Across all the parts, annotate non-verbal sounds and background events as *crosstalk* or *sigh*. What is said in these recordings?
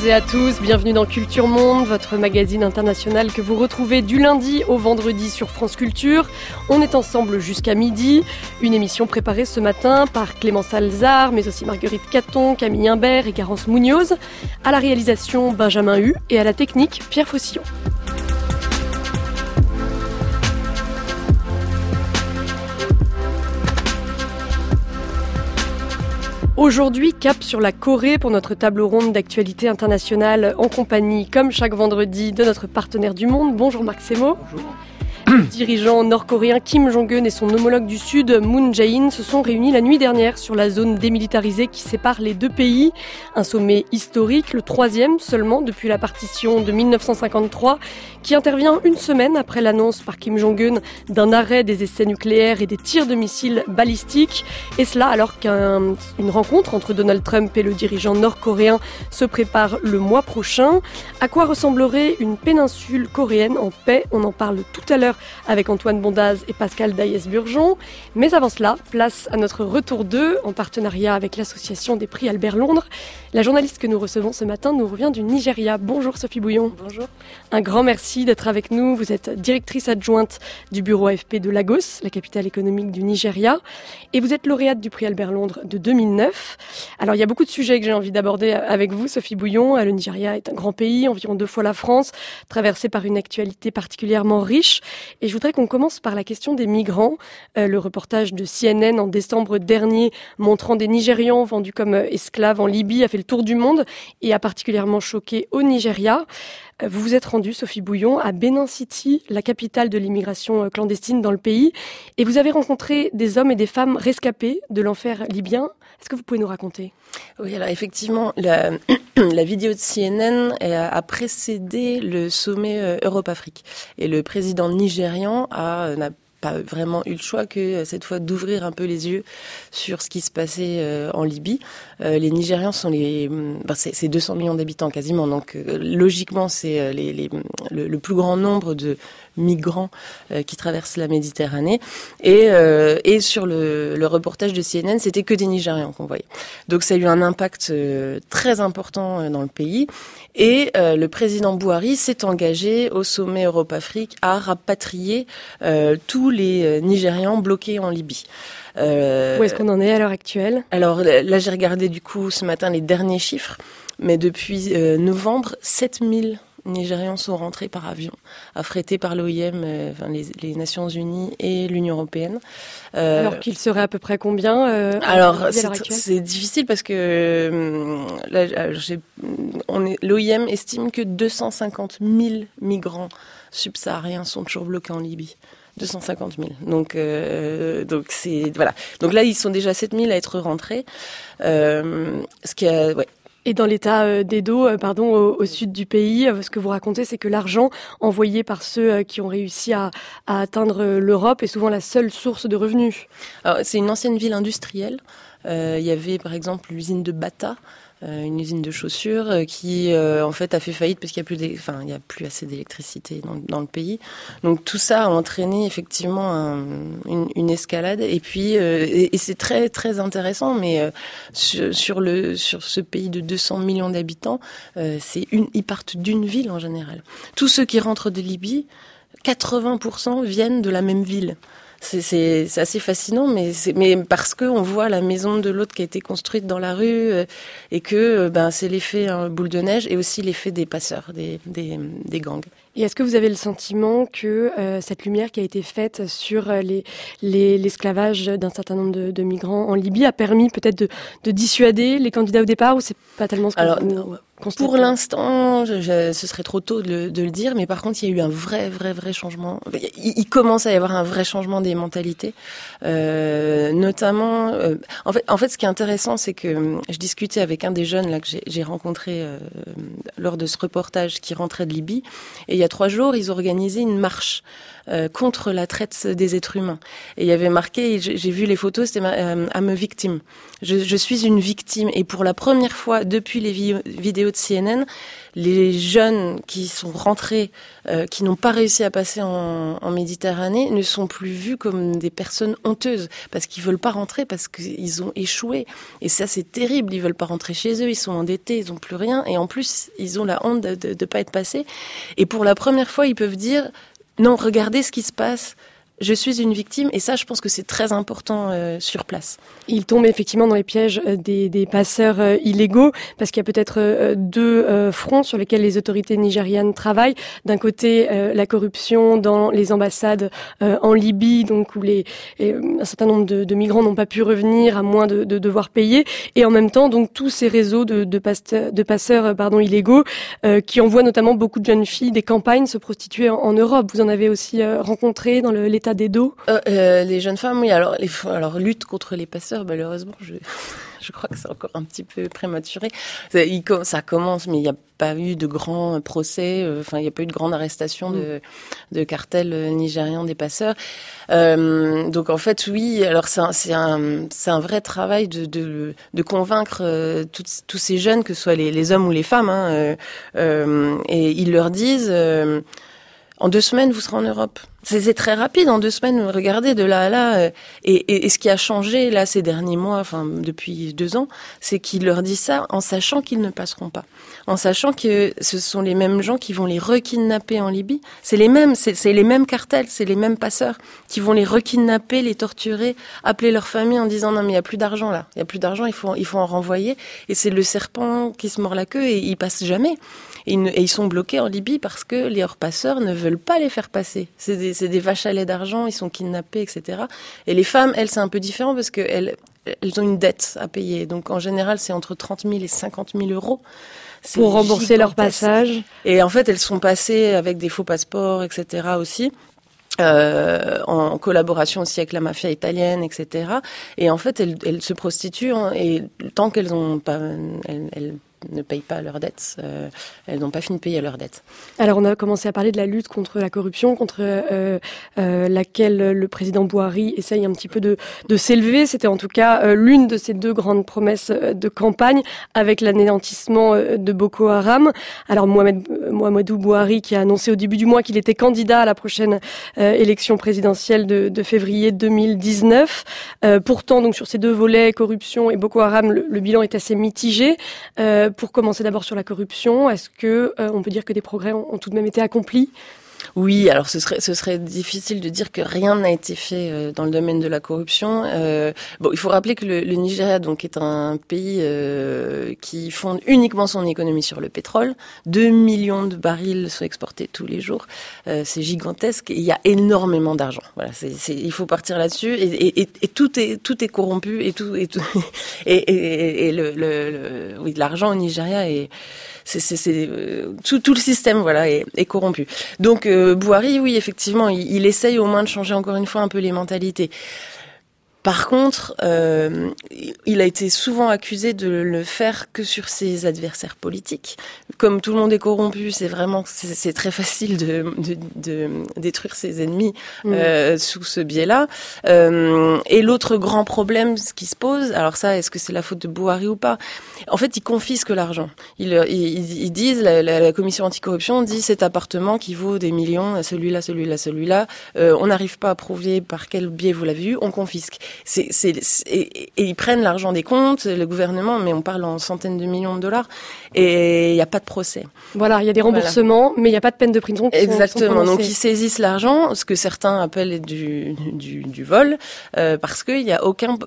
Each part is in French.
Toutes et à tous, bienvenue dans Culture Monde, votre magazine international que vous retrouvez du lundi au vendredi sur France Culture. On est ensemble jusqu'à midi, une émission préparée ce matin par Clémence Alzard, mais aussi Marguerite Caton, Camille Imbert et Garance Munoz, à la réalisation Benjamin Hu et à la technique Pierre Faucillon. Aujourd'hui, cap sur la Corée pour notre table ronde d'actualité internationale en compagnie, comme chaque vendredi, de notre partenaire du monde. Bonjour Marc. Bonjour. *clears throat* Dirigeant nord-coréen Kim Jong-un et son homologue du Sud, Moon Jae-in, se sont réunis la nuit dernière sur la zone démilitarisée qui sépare les deux pays. Un sommet historique, le troisième seulement depuis la partition de 1953, qui intervient une semaine après l'annonce par Kim Jong-un d'un arrêt des essais nucléaires et des tirs de missiles balistiques. Et cela alors qu'une rencontre entre Donald Trump et le dirigeant nord-coréen se prépare le mois prochain. À quoi ressemblerait une péninsule coréenne? En paix On en parle tout à l'heure avec Antoine Bondaz et Pascal Daïs-Burgeon. Mais avant cela, place à notre retour 2 en partenariat avec l'association des prix Albert Londres. La journaliste que nous recevons ce matin nous revient du Nigeria. Bonjour Sophie Bouillon. Bonjour. Un grand merci d'être avec nous. Vous êtes directrice adjointe du bureau AFP de Lagos, la capitale économique du Nigeria. Et vous êtes lauréate du prix Albert Londres de 2009. Alors il y a beaucoup de sujets que j'ai envie d'aborder avec vous, Sophie Bouillon. Le Nigeria est un grand pays, environ deux fois la France, traversé par une actualité particulièrement riche. Et je voudrais qu'on commence par la question des migrants. Euh, le reportage de CNN en décembre dernier montrant des Nigérians vendus comme euh, esclaves en Libye a fait le tour du monde et a particulièrement choqué au Nigeria. Euh, vous vous êtes rendu, Sophie Bouillon, à Benin City, la capitale de l'immigration clandestine dans le pays, et vous avez rencontré des hommes et des femmes rescapés de l'enfer libyen. Est-ce que vous pouvez nous raconter? Oui, alors effectivement, la, *clears throat* vidéo de CNN a précédé le sommet Europe-Afrique. Et le président nigérian a, n'a pas vraiment eu le choix que cette fois d'ouvrir un peu les yeux sur ce qui se passait euh, en Libye. Euh, les Nigérians sont les, ben c'est 200 millions d'habitants quasiment, donc euh, logiquement c'est les, les, le, le, plus grand nombre de migrants qui traversent la Méditerranée. Et, et sur le, le, reportage de CNN, c'était que des Nigérians qu'on voyait. Donc ça a eu un impact très important dans le pays. Et le président Bouhari s'est engagé au sommet Europe-Afrique à rapatrier tous les euh, Nigérians bloqués en Libye. Euh, Où est-ce qu'on en est à l'heure actuelle? Alors là, j'ai regardé du coup ce matin les derniers chiffres, mais depuis euh, novembre, 7000 Nigérians sont rentrés par avion, affrétés par l'OIM, euh, enfin, les, les, Nations Unies et l'Union Européenne. Euh, alors qu'il serait à peu près combien euh, Alors c'est difficile parce que l'OIM estime que 250 000 migrants subsahariens sont toujours bloqués en Libye. 250 000. Donc, euh, donc c'est voilà. Donc là, ils sont déjà 7 000 à être rentrés. Euh, ce qui a, ouais. Et dans l'état euh, d'Edo, euh, pardon, au, sud du pays, euh, ce que vous racontez, c'est que l'argent envoyé par ceux qui ont réussi à, atteindre l'Europe est souvent la seule source de revenus. C'est une ancienne ville industrielle. Il y avait par exemple l'usine de Bata, une usine de chaussures euh, qui euh, en fait a fait faillite parce qu'il y a plus enfin il y a plus assez d'électricité dans, le pays. Donc tout ça a entraîné effectivement un, une, une, escalade et puis et, et c'est très très intéressant mais sur, sur, le sur ce pays de 200 millions d'habitants, c'est une ils partent d'une ville en général. Tous ceux qui rentrent de Libye 80% viennent de la même ville c'est assez fascinant, mais, mais parce qu'on voit la maison de l'autre qui a été construite dans la rue euh, et que euh, ben, c'est l'effet hein, boule de neige et aussi l'effet des passeurs, des, des, des gangs. Et est-ce que vous avez le sentiment que euh, cette lumière qui a été faite sur euh, l'esclavage les, d'un certain nombre de, de, migrants en Libye a permis peut-être de, de, dissuader les candidats au départ ou c'est pas tellement ce que Alors, vous pour l'instant, ce serait trop tôt de le, de le, dire, mais par contre, il y a eu un vrai, vrai, vrai changement. Il, il commence à y avoir un vrai changement des mentalités, euh, notamment. Euh, en fait, en fait, ce qui est intéressant, c'est que je discutais avec un des jeunes là que j'ai rencontré euh, lors de ce reportage qui rentrait de Libye, et il y a trois jours, ils ont organisé une marche euh, contre la traite des êtres humains. Et il y avait marqué, j'ai vu les photos, c'était euh, I'm a victim. Je, je, suis une victime. Et pour la première fois depuis les vidéos de CNN, les jeunes qui sont rentrés, euh, qui n'ont pas réussi à passer en, en, Méditerranée, ne sont plus vus comme des personnes honteuses parce qu'ils veulent pas rentrer parce qu'ils ont échoué. Et ça, c'est terrible. Ils veulent pas rentrer chez eux. Ils sont endettés. Ils ont plus rien. Et en plus, ils ont la honte de ne pas être passés. Et pour la première fois, ils peuvent dire non, regardez ce qui se passe je suis une victime et ça je pense que c'est très important euh, sur place. Il tombe effectivement dans les pièges euh, des, des passeurs euh, illégaux parce qu'il y a peut-être deux fronts sur lesquels les autorités nigérianes travaillent. D'un côté la corruption dans les ambassades en Libye, donc où les, un certain nombre de, de migrants n'ont pas pu revenir à moins de, de, devoir payer, et en même temps donc tous ces réseaux de, de, passeurs, de passeurs pardon illégaux qui envoient notamment beaucoup de jeunes filles des campagnes se prostituer en, en Europe. Vous en avez aussi rencontré dans l'état des dos? Euh, euh, Les jeunes femmes, oui. Alors, les, alors, lutte contre les passeurs, malheureusement, je, *laughs* je crois que c'est encore un petit peu prématuré. Ça, ça commence, mais il n'y a pas eu de grands procès. Euh, enfin, il n'y a pas eu de grande arrestation de, mm. de cartels nigérians des passeurs. Donc en fait, oui. Alors c'est un, c'est un, un vrai travail de, de, de convaincre tous ces jeunes, que ce soit les, les hommes ou les femmes, hein, et ils leur disent en deux semaines, vous serez en Europe. C'est très rapide, en deux semaines, regardez, de là à là. Euh, et, ce qui a changé, là, ces derniers mois, enfin, depuis deux ans, c'est qu'il leur dit ça en sachant qu'ils ne passeront pas. En sachant que ce sont les mêmes gens qui vont les rekidnapper en Libye. C'est les mêmes, c'est les mêmes cartels, c'est les mêmes passeurs qui vont les rekidnapper, les torturer, appeler leur famille en disant non, mais il n'y a plus d'argent là. Il n'y a plus d'argent, il faut, il faut en renvoyer. Et c'est le serpent qui se mord la queue et il passe jamais. Et, ils sont bloqués en Libye parce que les hors-passeurs ne veulent pas les faire passer. C'est des vaches à lait d'argent, ils sont kidnappés, etc. Et les femmes, elles, c'est un peu différent parce qu'elles elles ont une dette à payer. Donc en général, c'est entre 30 000 et 50 000 euros. Pour rembourser leur passage. Et en fait, elles sont passées avec des faux passeports, etc. aussi. Euh, en collaboration aussi avec la mafia italienne, etc. Et en fait, elles, elles se prostituent hein, et tant qu'elles ont pas, elles ne payent pas leurs dettes. Euh, elles n'ont pas fini de payer leurs dettes. Alors on a commencé à parler de la lutte contre la corruption, contre euh, euh, laquelle le président Bouhari essaye un petit peu de, s'élever. C'était en tout cas l'une de ses deux grandes promesses de campagne avec l'anéantissement de Boko Haram. Alors Mohamed, Mohamedou Bouhari qui a annoncé au début du mois qu'il était candidat à la prochaine élection présidentielle de, février 2019. pourtant, donc sur ces deux volets, corruption et Boko Haram, le bilan est assez mitigé pour commencer d'abord sur la corruption, est-ce que euh, on peut dire que des progrès ont, ont tout de même été accomplis oui, alors ce serait, ce serait difficile de dire que rien n'a été fait euh, dans le domaine de la corruption. Euh, bon, il faut rappeler que le, le, Nigeria donc est un pays euh, qui fonde uniquement son économie sur le pétrole. 2 millions de barils sont exportés tous les jours. Euh, c'est gigantesque et il y a énormément d'argent. Voilà, c'est, il faut partir là-dessus et, et, et, tout est tout est corrompu et tout et tout *laughs* et, et le, le, oui l'argent au Nigeria est c'est euh, tout, tout, le système voilà est, est corrompu. Donc euh, Bouhari, oui, effectivement, il, il, essaye au moins de changer encore une fois un peu les mentalités. Par contre, euh, il a été souvent accusé de le faire que sur ses adversaires politiques. Comme tout le monde est corrompu, c'est vraiment c'est très facile de, de, de, détruire ses ennemis mm. euh, sous ce biais-là. Euh, et l'autre grand problème, ce qui se pose, alors ça, est-ce que c'est la faute de Bouhari ou pas? En fait, ils confisquent l'argent. Ils, ils, ils, disent, la, la, la, commission anticorruption dit cet appartement qui vaut des millions, celui-là, celui-là, celui-là, euh, on n'arrive pas à prouver par quel biais vous l'avez eu, on confisque. C'est, c'est, et, et, ils prennent l'argent des comptes, le gouvernement, mais on parle en centaines de millions de dollars, et il n'y a pas de procès. Voilà, il y a des remboursements, voilà. mais il n'y a pas de peine de prison. Exactement. Donc ils saisissent l'argent, ce que certains appellent du, du, du vol, euh, parce qu'il n'y a aucun,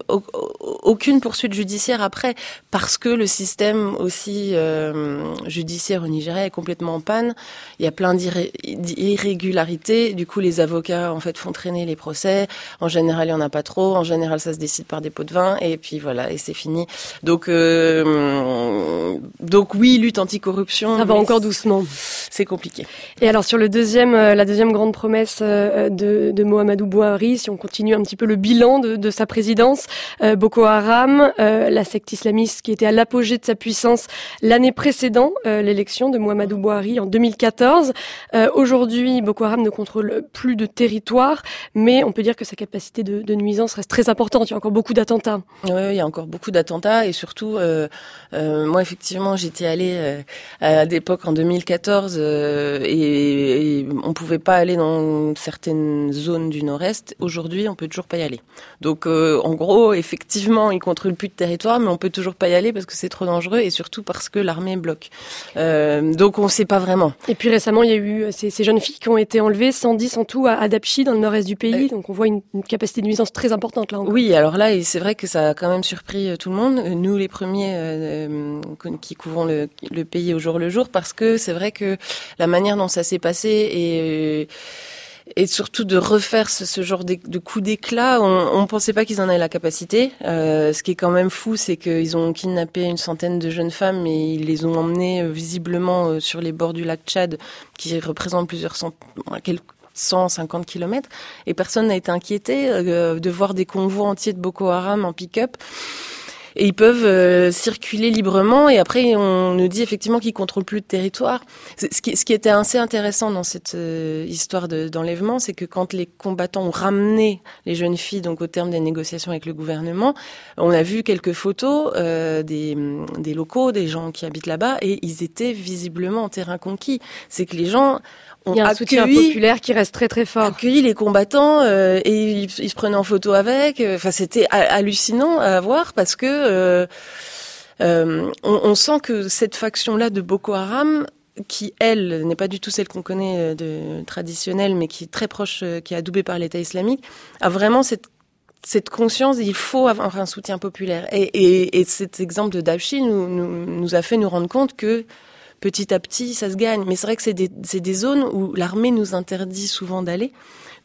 aucune poursuite judiciaire après, parce que le système aussi euh, judiciaire au Nigeria est complètement en panne. Il y a plein d'irrégularités. Du coup, les avocats en fait font traîner les procès. En général, il y en a pas trop. En général, ça se décide par des pots de vin et puis voilà et c'est fini. Donc euh, donc oui, lutte anticorruption. Ça va encore doucement. C'est compliqué. Et alors sur le deuxième, euh, la deuxième grande promesse euh, de, de Mohamedou Bouhari, si on continue un petit peu le bilan de, de sa présidence, euh, Boko Haram, euh, la secte islamiste qui était à l'apogée de sa puissance l'année précédant l'élection de Mohamedou Bouhari en 2014. Aujourd'hui, Boko Haram ne contrôle plus de territoire, mais on peut dire que sa capacité de, de nuisance reste très très importante. Il y a encore beaucoup d'attentats. Oui, il y a encore beaucoup d'attentats et surtout, euh, euh, moi effectivement, j'étais allée euh, à l'époque en 2014 euh, et, et, on pouvait pas aller dans certaines zones du Nord-Est. Aujourd'hui, on peut toujours pas y aller. Donc, en gros, effectivement, ils contrôlent plus de territoire, mais on peut toujours pas y aller parce que c'est trop dangereux et surtout parce que l'armée bloque. donc, on sait pas vraiment. Et puis récemment, il y a eu ces, ces, jeunes filles qui ont été enlevées, 110 en tout, à, à Dapchi, dans le Nord-Est du pays. Donc, on voit une, une capacité de nuisance très importante Oui, alors là, c'est vrai que ça a quand même surpris tout le monde. Nous, les premiers euh, qui couvrons le, le, pays au jour le jour, parce que c'est vrai que la manière dont ça s'est passé et et surtout de refaire ce, ce genre de, de coup d'éclat. On ne pensait pas qu'ils en avaient la capacité. Euh, ce qui est quand même fou, c'est qu'ils ont kidnappé une centaine de jeunes femmes et ils les ont emmenées euh, visiblement euh, sur les bords du lac Tchad, qui représente plusieurs cent, quelques 150 kilomètres et personne n'a été inquiété euh, de voir des convois entiers de Boko Haram en pick-up et ils peuvent euh, circuler librement. Et après, on nous dit effectivement qu'ils contrôlent plus le territoire. Ce qui, ce qui était assez intéressant dans cette euh, histoire d'enlèvement, c'est que quand les combattants ont ramené les jeunes filles, donc au terme des négociations avec le gouvernement, on a vu quelques photos des locaux, des gens qui habitent là-bas, et ils étaient visiblement en terrain conquis. C'est que les gens il y a un soutien populaire qui reste très très fort. Accueilli les combattants euh, et ils, ils, se prenaient en photo avec. Enfin, c'était hallucinant à voir parce que euh, euh, on, on, sent que cette faction-là de Boko Haram, qui elle n'est pas du tout celle qu'on connaît de traditionnelle, mais qui est très proche, qui est adoubée par l'État islamique, a vraiment cette cette conscience, il faut avoir un soutien populaire. Et, et, et cet exemple de Dabchi nous, nous, nous a fait nous rendre compte que petit à petit, ça se gagne. Mais c'est vrai que c'est des, des, zones où l'armée nous interdit souvent d'aller.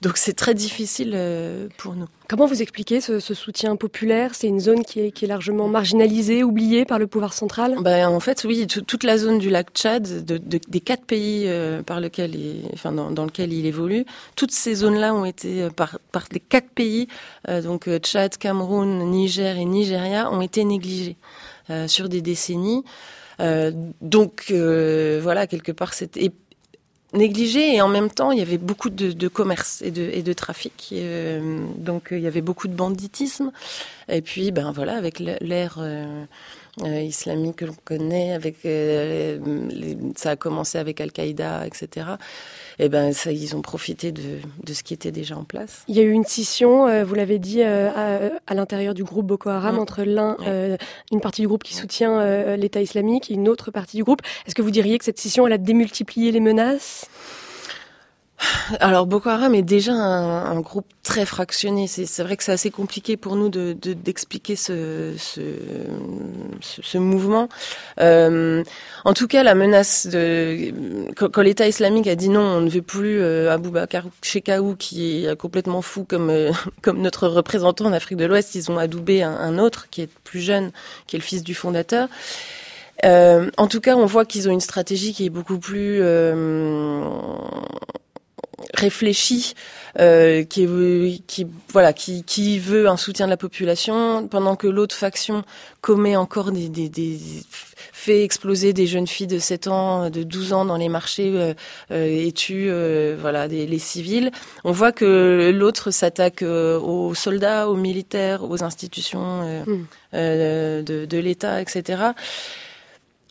Donc c'est très difficile euh, pour nous. Comment vous expliquez ce, ce soutien populaire? C'est une zone qui est, qui est, largement marginalisée, oubliée par le pouvoir central? Ben, En fait, oui, toute la zone du lac Tchad, de, de, des quatre pays euh, par lequel il, enfin, dans, dans lequel il évolue, toutes ces zones-là ont été, euh, par, par les quatre pays, euh, donc Tchad, Cameroun, Niger et Nigeria, ont été négligées euh, sur des décennies. Euh, donc euh, voilà, quelque part, c'était négligé et en même temps il y avait beaucoup de, de commerce et de, et de trafic. Euh, donc il y avait beaucoup de banditisme. Et puis ben voilà avec l'ère euh, euh, islamique que l'on connaît avec les, ça a commencé avec Al-Qaïda etc et eh ben ça, ils ont profité de, de, ce qui était déjà en place. Il y a eu une scission, euh, vous l'avez dit, euh, à, à l'intérieur du groupe Boko Haram mmh. entre l'un, euh, une partie du groupe qui soutient euh, l'État islamique et une autre partie du groupe. Est-ce que vous diriez que cette scission elle a démultiplié les menaces? Alors Boko Haram est déjà un, un groupe très fractionné. C'est vrai que c'est assez compliqué pour nous d'expliquer de, de, ce, ce, ce, mouvement. Euh, en tout cas, la menace de quand, quand l'État islamique a dit non, on ne veut plus euh, Abou Bakar Shekaou qui est complètement fou comme euh, *laughs* comme notre représentant en Afrique de l'Ouest, ils ont adoubé un, un, autre qui est plus jeune, qui est le fils du fondateur. Euh, en tout cas, on voit qu'ils ont une stratégie qui est beaucoup plus euh, réfléchi, euh, qui, qui voilà, qui, qui veut un soutien de la population, pendant que l'autre faction commet encore des, des, des fait exploser des jeunes filles de 7 ans, de 12 ans dans les marchés euh, euh, et tue euh, voilà des, les civils. On voit que l'autre s'attaque euh, aux soldats, aux militaires, aux institutions euh, mmh. de, de l'État, etc.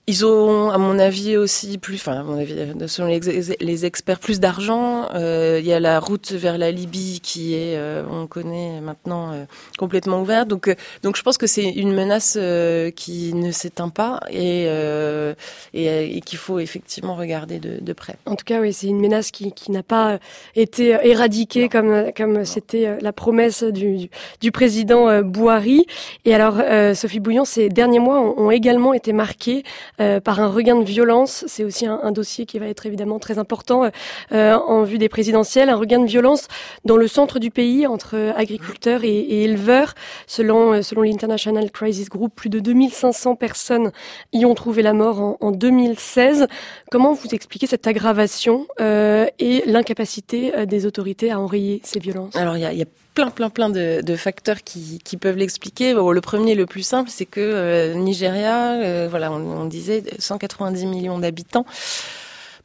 Ils ont, à mon avis, aussi plus, enfin, à mon avis, selon les, les experts, plus d'argent. Euh, il y a la route vers la Libye qui est, euh, on connaît maintenant, euh, complètement ouverte. Donc, euh, donc, je pense que c'est une menace euh, qui ne s'éteint pas et, euh, et, et qu'il faut effectivement regarder de, de, près. En tout cas, oui, c'est une menace qui, qui n'a pas été éradiquée non. comme, comme c'était la promesse du, du président Bouhari. Et alors, Sophie Bouillon, ces derniers mois ont, ont également été marqués euh, par un regain de violence. C'est aussi un, un, dossier qui va être évidemment très important euh, en vue des présidentielles. Un regain de violence dans le centre du pays entre agriculteurs et, et éleveurs. Selon, euh, selon l'International Crisis Group, plus de 2500 personnes y ont trouvé la mort en, en 2016. Comment vous expliquez cette aggravation euh, et l'incapacité euh, des autorités à enrayer ces violences? Alors il y a, y a plein, plein, plein de, de facteurs qui, qui peuvent l'expliquer. Bon, le premier, le plus simple, c'est que euh, Nigeria, euh, voilà, on, on, disait 190 millions d'habitants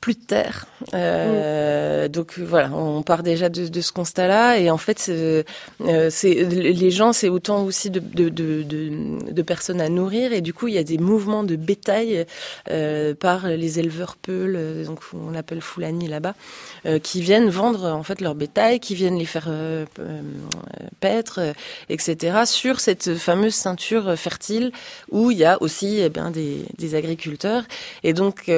plus de terre. Euh, Donc voilà, on part déjà de, ce constat-là. Et en fait, c'est euh, les gens, c'est autant aussi de, de, de, personnes à nourrir. Et du coup, il y a des mouvements de bétail euh, par les éleveurs peuls, donc on l'appelle Foulani là-bas, qui viennent vendre en fait leur bétail, qui viennent les faire paître, etc. sur cette fameuse ceinture fertile où il y a aussi eh bien, des, des agriculteurs. Et donc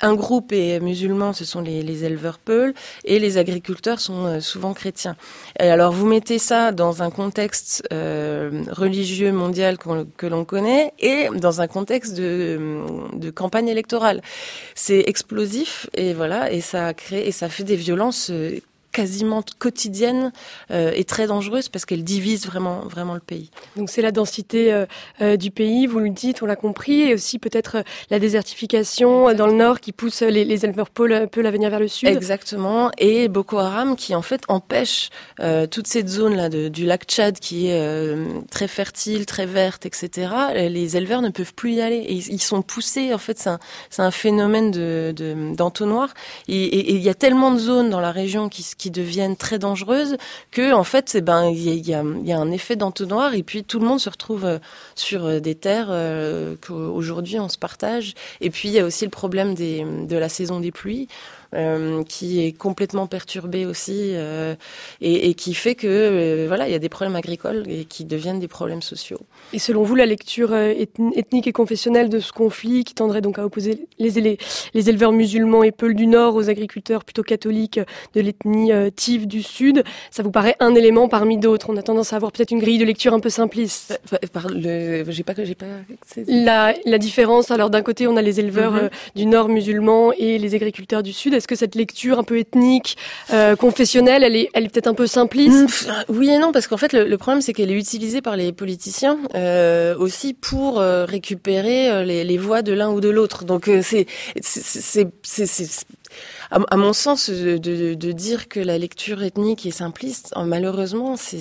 un groupe est musulman, ce sont les, les éleveurs Peuls, et les agriculteurs sont euh, souvent chrétiens. Et alors vous mettez ça dans un contexte euh, religieux mondial que l'on connaît et dans un contexte de, de campagne électorale. C'est explosif et voilà, et ça crée et ça fait des violences euh, quasiment quotidienne euh, et très dangereuse parce qu'elle divise vraiment vraiment le pays. Donc c'est la densité euh, euh, du pays, vous le dites, on l'a compris, et aussi peut-être euh, la désertification dans le nord qui pousse les, les éleveurs peuls à venir vers le sud. Exactement, et Boko Haram qui en fait empêche toute cette zone là de, du lac Tchad qui est très fertile, très verte, etc. Les éleveurs ne peuvent plus y aller et ils sont poussés. En fait, c'est un, un phénomène de d'entonnoir. Et il y a tellement de zones dans la région qui, qui deviennent très dangereuses que en fait c'est ben il y a, un effet d'entonnoir et puis tout le monde se retrouve euh, sur euh, des terres euh, qu'aujourd'hui on se partage. Et puis il y a aussi le problème de la saison des pluies qui est complètement perturbé aussi euh, et, et, qui fait que euh, voilà il y a des problèmes agricoles et qui deviennent des problèmes sociaux. Et selon vous, la lecture euh, ethnique et confessionnelle de ce conflit qui tendrait donc à opposer les, les, les éleveurs musulmans et peuls du Nord aux agriculteurs plutôt catholiques de l'ethnie euh, tive du Sud, ça vous paraît un élément parmi d'autres? On a tendance à avoir peut-être une grille de lecture un peu simpliste. Par le, j'ai pas, j'ai pas. La, la différence. Alors d'un côté, on a les éleveurs mm -hmm. du Nord musulmans et les agriculteurs du Sud est-ce que cette lecture un peu ethnique, euh, confessionnelle, elle est, elle est peut-être un peu simpliste? Oui et non, parce qu'en fait, le, problème, c'est qu'elle est utilisée par les politiciens euh, aussi pour euh, récupérer les, voix de l'un ou de l'autre. Donc, c'est à, mon sens, de, de, de, dire que la lecture ethnique est simpliste, malheureusement, c'est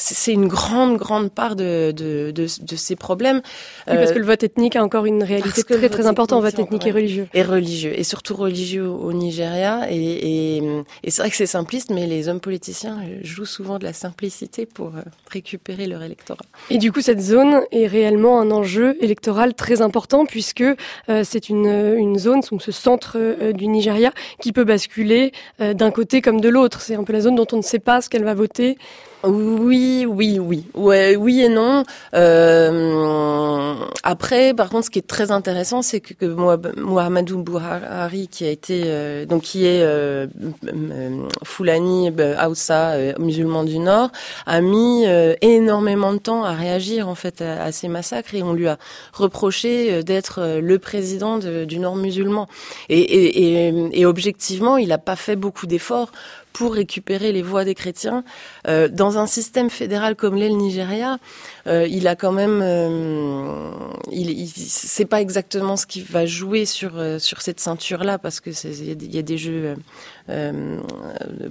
c'est une grande, grande part de, de, de, de ces problèmes. Oui, parce que le vote ethnique a encore une réalité très, très, très importante, vote ethnique et religieux. Et religieux, et surtout religieux au, Nigeria. Et, et, et c'est vrai que c'est simpliste, mais les hommes politiciens jouent souvent de la simplicité pour euh, récupérer leur électorat. Et du coup, cette zone est réellement un enjeu électoral très important, puisque euh, c'est une, une zone, donc ce centre euh, du Nigeria, qui peut basculer euh, d'un côté comme de l'autre. C'est un peu la zone dont on ne sait pas ce qu'elle va voter. Oui, oui, oui, ouais, oui et non. Euh, après, par contre, ce qui est très intéressant, c'est que, Mohamedou Buhari, qui a été euh, donc qui est euh, Fulani, Hausa, euh, musulman du Nord, a mis euh, énormément de temps à réagir en fait à, ces massacres et on lui a reproché euh, d'être le président de, du Nord musulman. Et, et, et, et objectivement, il n'a pas fait beaucoup d'efforts pour récupérer les voix des chrétiens. Euh, dans un système fédéral comme l'est le Nigeria, il a quand même, euh, il, il c'est pas exactement ce qui va jouer sur euh, sur cette ceinture là parce que il y a des jeux euh,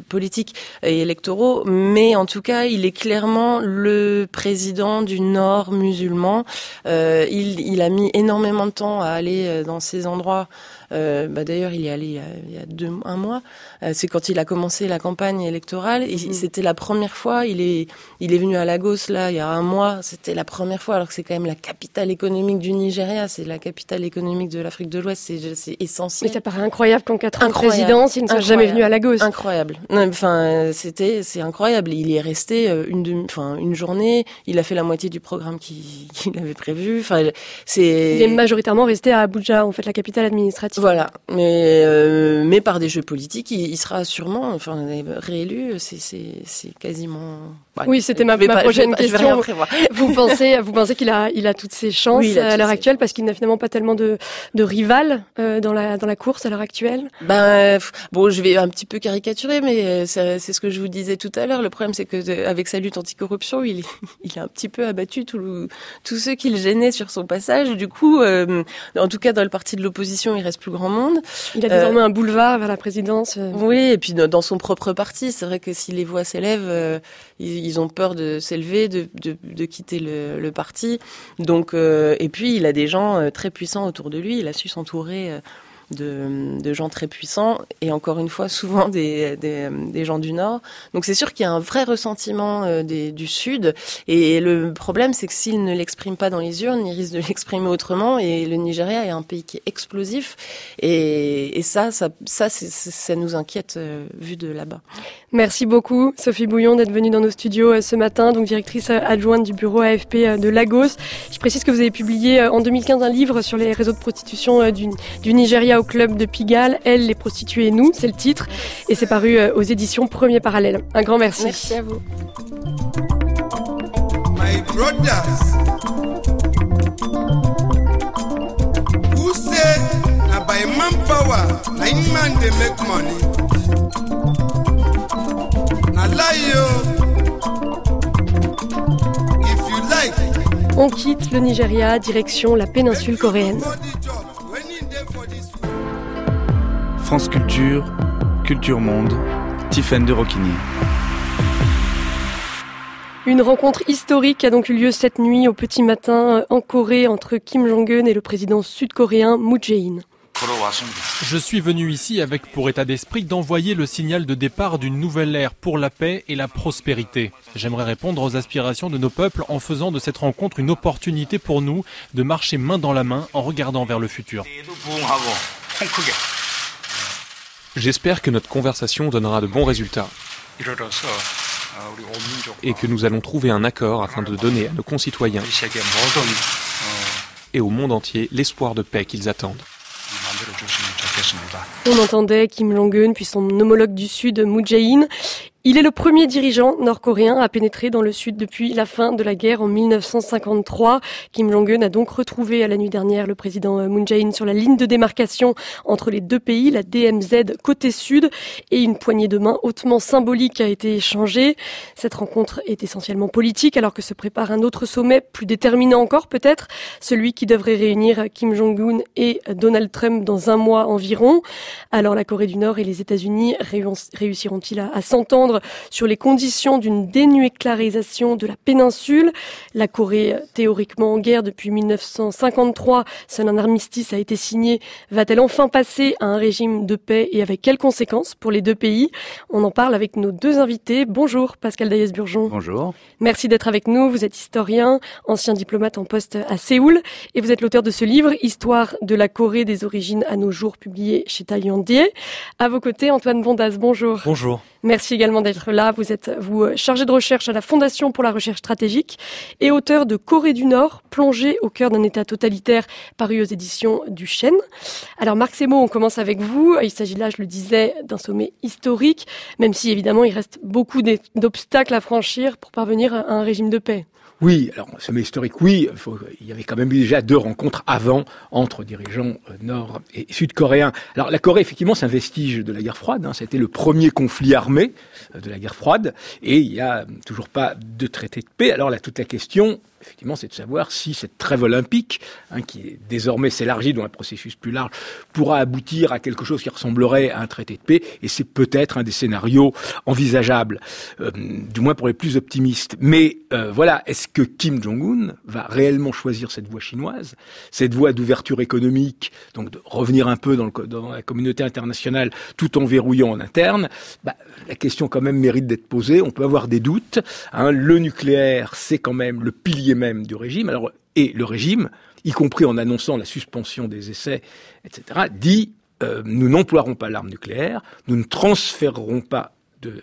politiques et électoraux, mais en tout cas, il est clairement le président du Nord musulman. il, il a mis énormément de temps à aller dans ces endroits. Euh, bah D'ailleurs, il y est allé il y a, il y a deux, un mois. Euh, c'est quand il a commencé la campagne électorale. Et mmh. C'était la première fois. Il est, il est venu à Lagos là il y a un mois. C'était la première fois, alors que c'est quand même la capitale économique du Nigeria. C'est la capitale économique de l'Afrique de l'Ouest. C'est essentiel. Mais ça paraît incroyable qu'en quatre ans de présidence, il ne soit jamais venu à Lagos. Incroyable. Enfin, c'était, c'est incroyable. Il y est resté euh, une, demi, enfin, une journée. Il a fait la moitié du programme qu'il *laughs* qu avait prévu. Enfin, c'est. Il est majoritairement resté à Abuja, en fait, la capitale administrative. Voilà, mais euh, mais par des jeux politiques, il, il sera sûrement, enfin réélu, c'est quasiment. Ouais. Oui, c'était ma, ma pas, prochaine je vais, question. Je *laughs* vous pensez, vous pensez qu'il a, il a toutes ses chances oui, à l'heure actuelle parce qu'il n'a finalement pas tellement de, de rivales euh, dans la dans la course à l'heure actuelle? Ben bon, je vais un petit peu caricaturer, mais euh, c'est ce que je vous disais tout à l'heure. Le problème, c'est que euh, avec sa lutte anticorruption, il *laughs* il a un petit peu abattu tous ceux qui le gênaient sur son passage. Du coup, euh, en tout cas dans le parti de l'opposition, il reste plus grand monde. Il a désormais euh, un boulevard vers la présidence. Oui, et puis dans son propre parti, c'est vrai que si les voix s'élèvent, il ils ont peur de s'élever, de, de, quitter le, le parti. Donc, et puis il a des gens très puissants autour de lui. Il a su s'entourer de, de, gens très puissants et encore une fois souvent des, des, des gens du Nord. Donc c'est sûr qu'il y a un vrai ressentiment euh, du Sud et le problème c'est que s'ils ne l'expriment pas dans les urnes, ils risquent de l'exprimer autrement et le Nigeria est un pays qui est explosif et, et ça, ça, ça, ça nous inquiète euh, vu de là-bas. Merci beaucoup Sophie Bouillon d'être venue dans nos studios euh, ce matin, donc directrice adjointe du bureau AFP de Lagos. Je précise que vous avez publié en 2015 un livre sur les réseaux de prostitution du, du Nigeria au club de Pigalle. Elle, les prostituées et nous, c'est le titre. Et c'est paru euh, aux éditions Premier Parallèle. Un grand merci. Merci à vous. My brothers, who say na by manpower na im man dey make money? Na lie o. If you like. On quitte le Nigeria, direction la péninsule coréenne. France Culture, Culture Monde, Tiffaine de Roquigny. Une rencontre historique a donc eu lieu cette nuit au petit matin en Corée entre Kim Jong-un et le président sud-coréen Moon Jae-in. Je suis venu ici avec pour état d'esprit d'envoyer le signal de départ d'une nouvelle ère pour la paix et la prospérité. J'aimerais répondre aux aspirations de nos peuples en faisant de cette rencontre une opportunité pour nous de marcher main dans la main en regardant vers le futur. J'espère que notre conversation donnera de bons résultats et que nous allons trouver un accord afin de donner à nos concitoyens et au monde entier l'espoir de paix qu'ils attendent. On entendait Kim Jong-un puis son homologue du Sud, Moon Jae-in. Il est le premier dirigeant nord-coréen à pénétrer dans le sud depuis la fin de la guerre en 1953. Kim Jong-un a donc retrouvé à la nuit dernière le président Moon Jae-in sur la ligne de démarcation entre les deux pays, la DMZ côté sud, et une poignée de main hautement symbolique a été échangée. Cette rencontre est essentiellement politique alors que se prépare un autre sommet plus déterminant encore peut-être, celui qui devrait réunir Kim Jong-un et Donald Trump dans un mois environ. Alors la Corée du Nord et les États-Unis réussiront-ils à, à s'entendre sur les conditions d'une dénucléarisation de la péninsule. La Corée, théoriquement en guerre depuis 1953, seul un armistice a été signé. Va-t-elle enfin passer à un régime de paix et avec quelles conséquences pour les deux pays? On en parle avec nos deux invités. Bonjour Pascal Daïs-Burgeon. Bonjour. Merci d'être avec nous. Vous êtes historien, ancien diplomate en poste à Séoul et vous êtes l'auteur de ce livre Histoire de la Corée des origines à nos jours publié chez Taillandier. À vos côtés, Antoine Bondas. Bonjour. Bonjour. Merci également d'être là. Vous êtes vous euh, chargé de recherche à la Fondation pour la recherche stratégique et auteur de Corée du Nord, plongé au cœur d'un État totalitaire, paru aux éditions du Chêne. Alors Marc Semo, on commence avec vous. Il s'agit là, je le disais, d'un sommet historique, même si évidemment il reste beaucoup d'obstacles à franchir pour parvenir à un régime de paix. Oui, alors sommet historique, oui. il y avait quand même eu déjà deux rencontres avant entre dirigeants euh, nord et sud-coréens. Alors la Corée, effectivement, c'est un vestige de la guerre froide. Hein. C'était le premier conflit armé euh, de la guerre froide, et il n'y a toujours pas de traité de paix. Alors là, toute la question, effectivement, c'est de savoir si cette trêve olympique, hein, qui désormais s'élargit dans un processus plus large, pourra aboutir à quelque chose qui ressemblerait à un traité de paix. Et c'est peut-être un des scénarios envisageables, euh, du moins pour les plus optimistes. Mais euh, voilà, est-ce que Kim Jong-un va réellement choisir cette voie chinoise, cette voie d'ouverture économique, donc de revenir un peu dans, la communauté internationale, tout en verrouillant en interne? Bah, La question quand même mérite d'être posée. On peut avoir des doutes. Hein. Le nucléaire, c'est quand même le pilier même du régime. Et le régime, y compris en annonçant la suspension des essais, etc., dit euh, nous n'emploierons pas l'arme nucléaire, nous ne transférerons pas de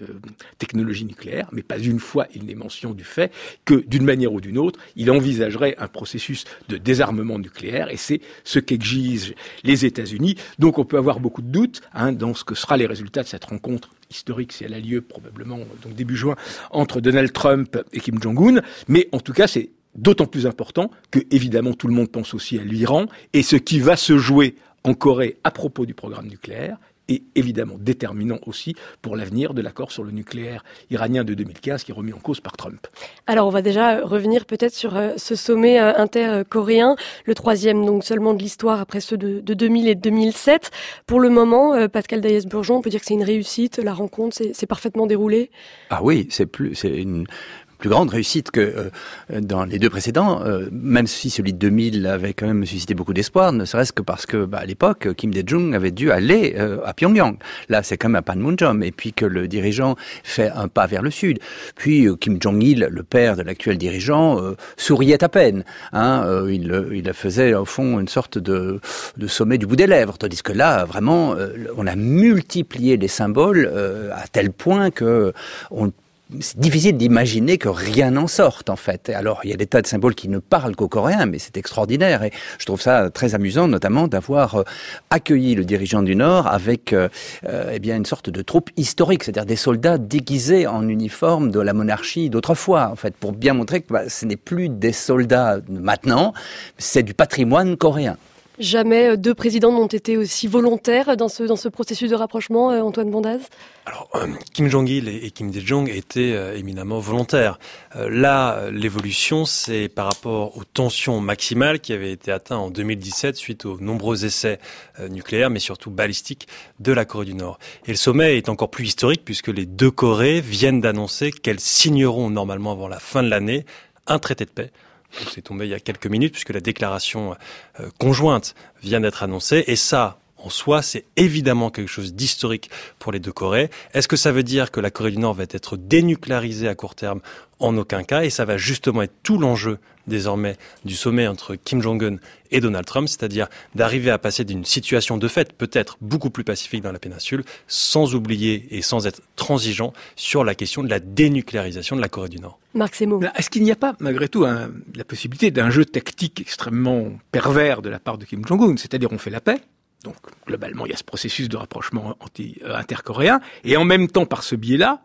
technologie nucléaire, mais pas une fois il n'est mention du fait que, d'une manière ou d'une autre, il envisagerait un processus de désarmement nucléaire, et c'est ce qu'exigent les États-Unis. Donc on peut avoir beaucoup de doutes hein, dans ce que sera les résultats de cette rencontre historique si elle a lieu probablement début juin entre Donald Trump et Kim Jong-un, mais en tout cas c'est d'autant plus important que évidemment tout le monde pense aussi à l'Iran et ce qui va se jouer en Corée à propos du programme nucléaire est évidemment déterminant aussi pour l'avenir de l'accord sur le nucléaire iranien de 2015 qui est remis en cause par Trump. Alors on va déjà revenir peut-être sur euh, ce sommet euh, intercoréen, le troisième donc seulement de l'histoire après ceux de, 2000 et 2007. Pour le moment, euh, Pascal Daïs-Burgeon, on peut dire que c'est une réussite, la rencontre s'est parfaitement déroulée? Ah oui, c'est plus, c'est une plus grande réussite que euh, dans les deux précédents, euh, même si celui de 2000 avait quand même suscité beaucoup d'espoir, ne serait-ce que parce que bah, à l'époque, Kim Dae-jung avait dû aller euh, à Pyongyang. Là, c'est quand même un Panmunjom, et puis que le dirigeant fait un pas vers le sud. Puis Kim Jong-il, le père de l'actuel dirigeant, souriait à peine. Hein, il, il faisait au fond une sorte de, sommet du bout des lèvres, tandis que là, vraiment, on a multiplié les symboles à tel point que on c'est difficile d'imaginer que rien n'en sorte en fait. Alors il y a des tas de symboles qui ne parlent qu'aux Coréens, mais c'est extraordinaire et je trouve ça très amusant, notamment d'avoir euh, accueilli le dirigeant du Nord avec euh, euh, eh bien une sorte de troupe historique, c'est-à-dire des soldats déguisés en uniforme de la monarchie d'autrefois, en fait, pour bien montrer que bah, ce n'est plus des soldats maintenant, c'est du patrimoine coréen. Jamais euh, deux présidents n'ont été aussi volontaires dans ce, processus de rapprochement, euh, Antoine Bondaz Alors, euh, Kim Jong-il et, Kim Dae-jong étaient éminemment volontaires. là, l'évolution, c'est par rapport aux tensions maximales qui avaient été atteintes en 2017 suite aux nombreux essais nucléaires, mais surtout balistiques, de la Corée du Nord. Et le sommet est encore plus historique puisque les deux Corées viennent d'annoncer qu'elles signeront normalement avant la fin de l'année un traité de paix c'est tombé il y a quelques minutes puisque la déclaration euh, conjointe vient d'être annoncée. Et ça, en soi, c'est évidemment quelque chose d'historique pour les deux Corées. Est-ce que ça veut dire que la Corée du Nord va être dénucléarisée à court terme? En aucun cas. Et ça va justement être tout l'enjeu désormais du sommet entre Kim Jong-un et Donald Trump, c'est-à-dire d'arriver à passer d'une situation de fait peut-être beaucoup plus pacifique dans la péninsule, sans oublier et sans être transigeant sur la question de la dénucléarisation de la Corée du Nord. Marc Semo. Est-ce qu'il n'y a pas, malgré tout, la possibilité d'un jeu tactique extrêmement pervers de la part de Kim Jong-un? C'est-à-dire, on fait la paix, donc globalement, il y a ce processus de rapprochement anti, euh, intercoréen. Et en même temps, par ce biais-là,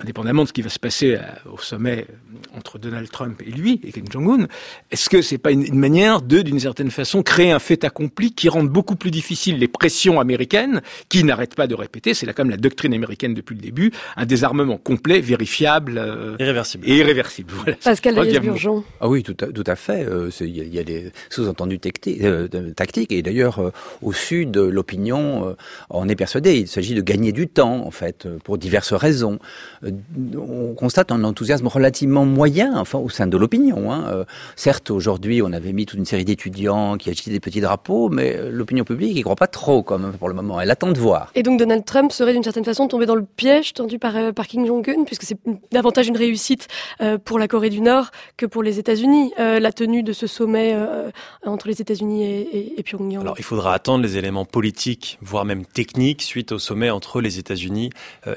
indépendamment de ce qui va se passer euh, au sommet euh, entre Donald Trump et lui, et Kim Jong-un, est-ce que c'est pas une, manière de, d'une certaine façon, créer un fait accompli qui rende beaucoup plus difficile les pressions américaines, qui n'arrêtent pas de répéter, c'est là quand même la doctrine américaine depuis le début, un désarmement complet, vérifiable, euh, irréversible. Et irréversible. Voilà, Pascal Burgeon. Ah oui, tout à, tout à fait. Il y, y, a des sous-entendus tactiques, et d'ailleurs, au sud, l'opinion en est persuadée. Il s'agit de gagner du temps, en fait, pour diverses raisons. Euh, on constate un enthousiasme relativement moyen, enfin au sein de l'opinion. Hein. Euh, certes, aujourd'hui, on avait mis toute une série d'étudiants qui agitaient des petits drapeaux, mais euh, l'opinion publique n'y croit pas trop, comme pour le moment. Elle attend de voir. Et donc Donald Trump serait d'une certaine façon tombé dans le piège tendu par, par Kim Jong-un, puisque c'est davantage une réussite pour la Corée du Nord que pour les États-Unis, la tenue de ce sommet entre les États-Unis et, et, Pyongyang. Alors, il faudra attendre les éléments politiques, voire même techniques, suite au sommet entre les États-Unis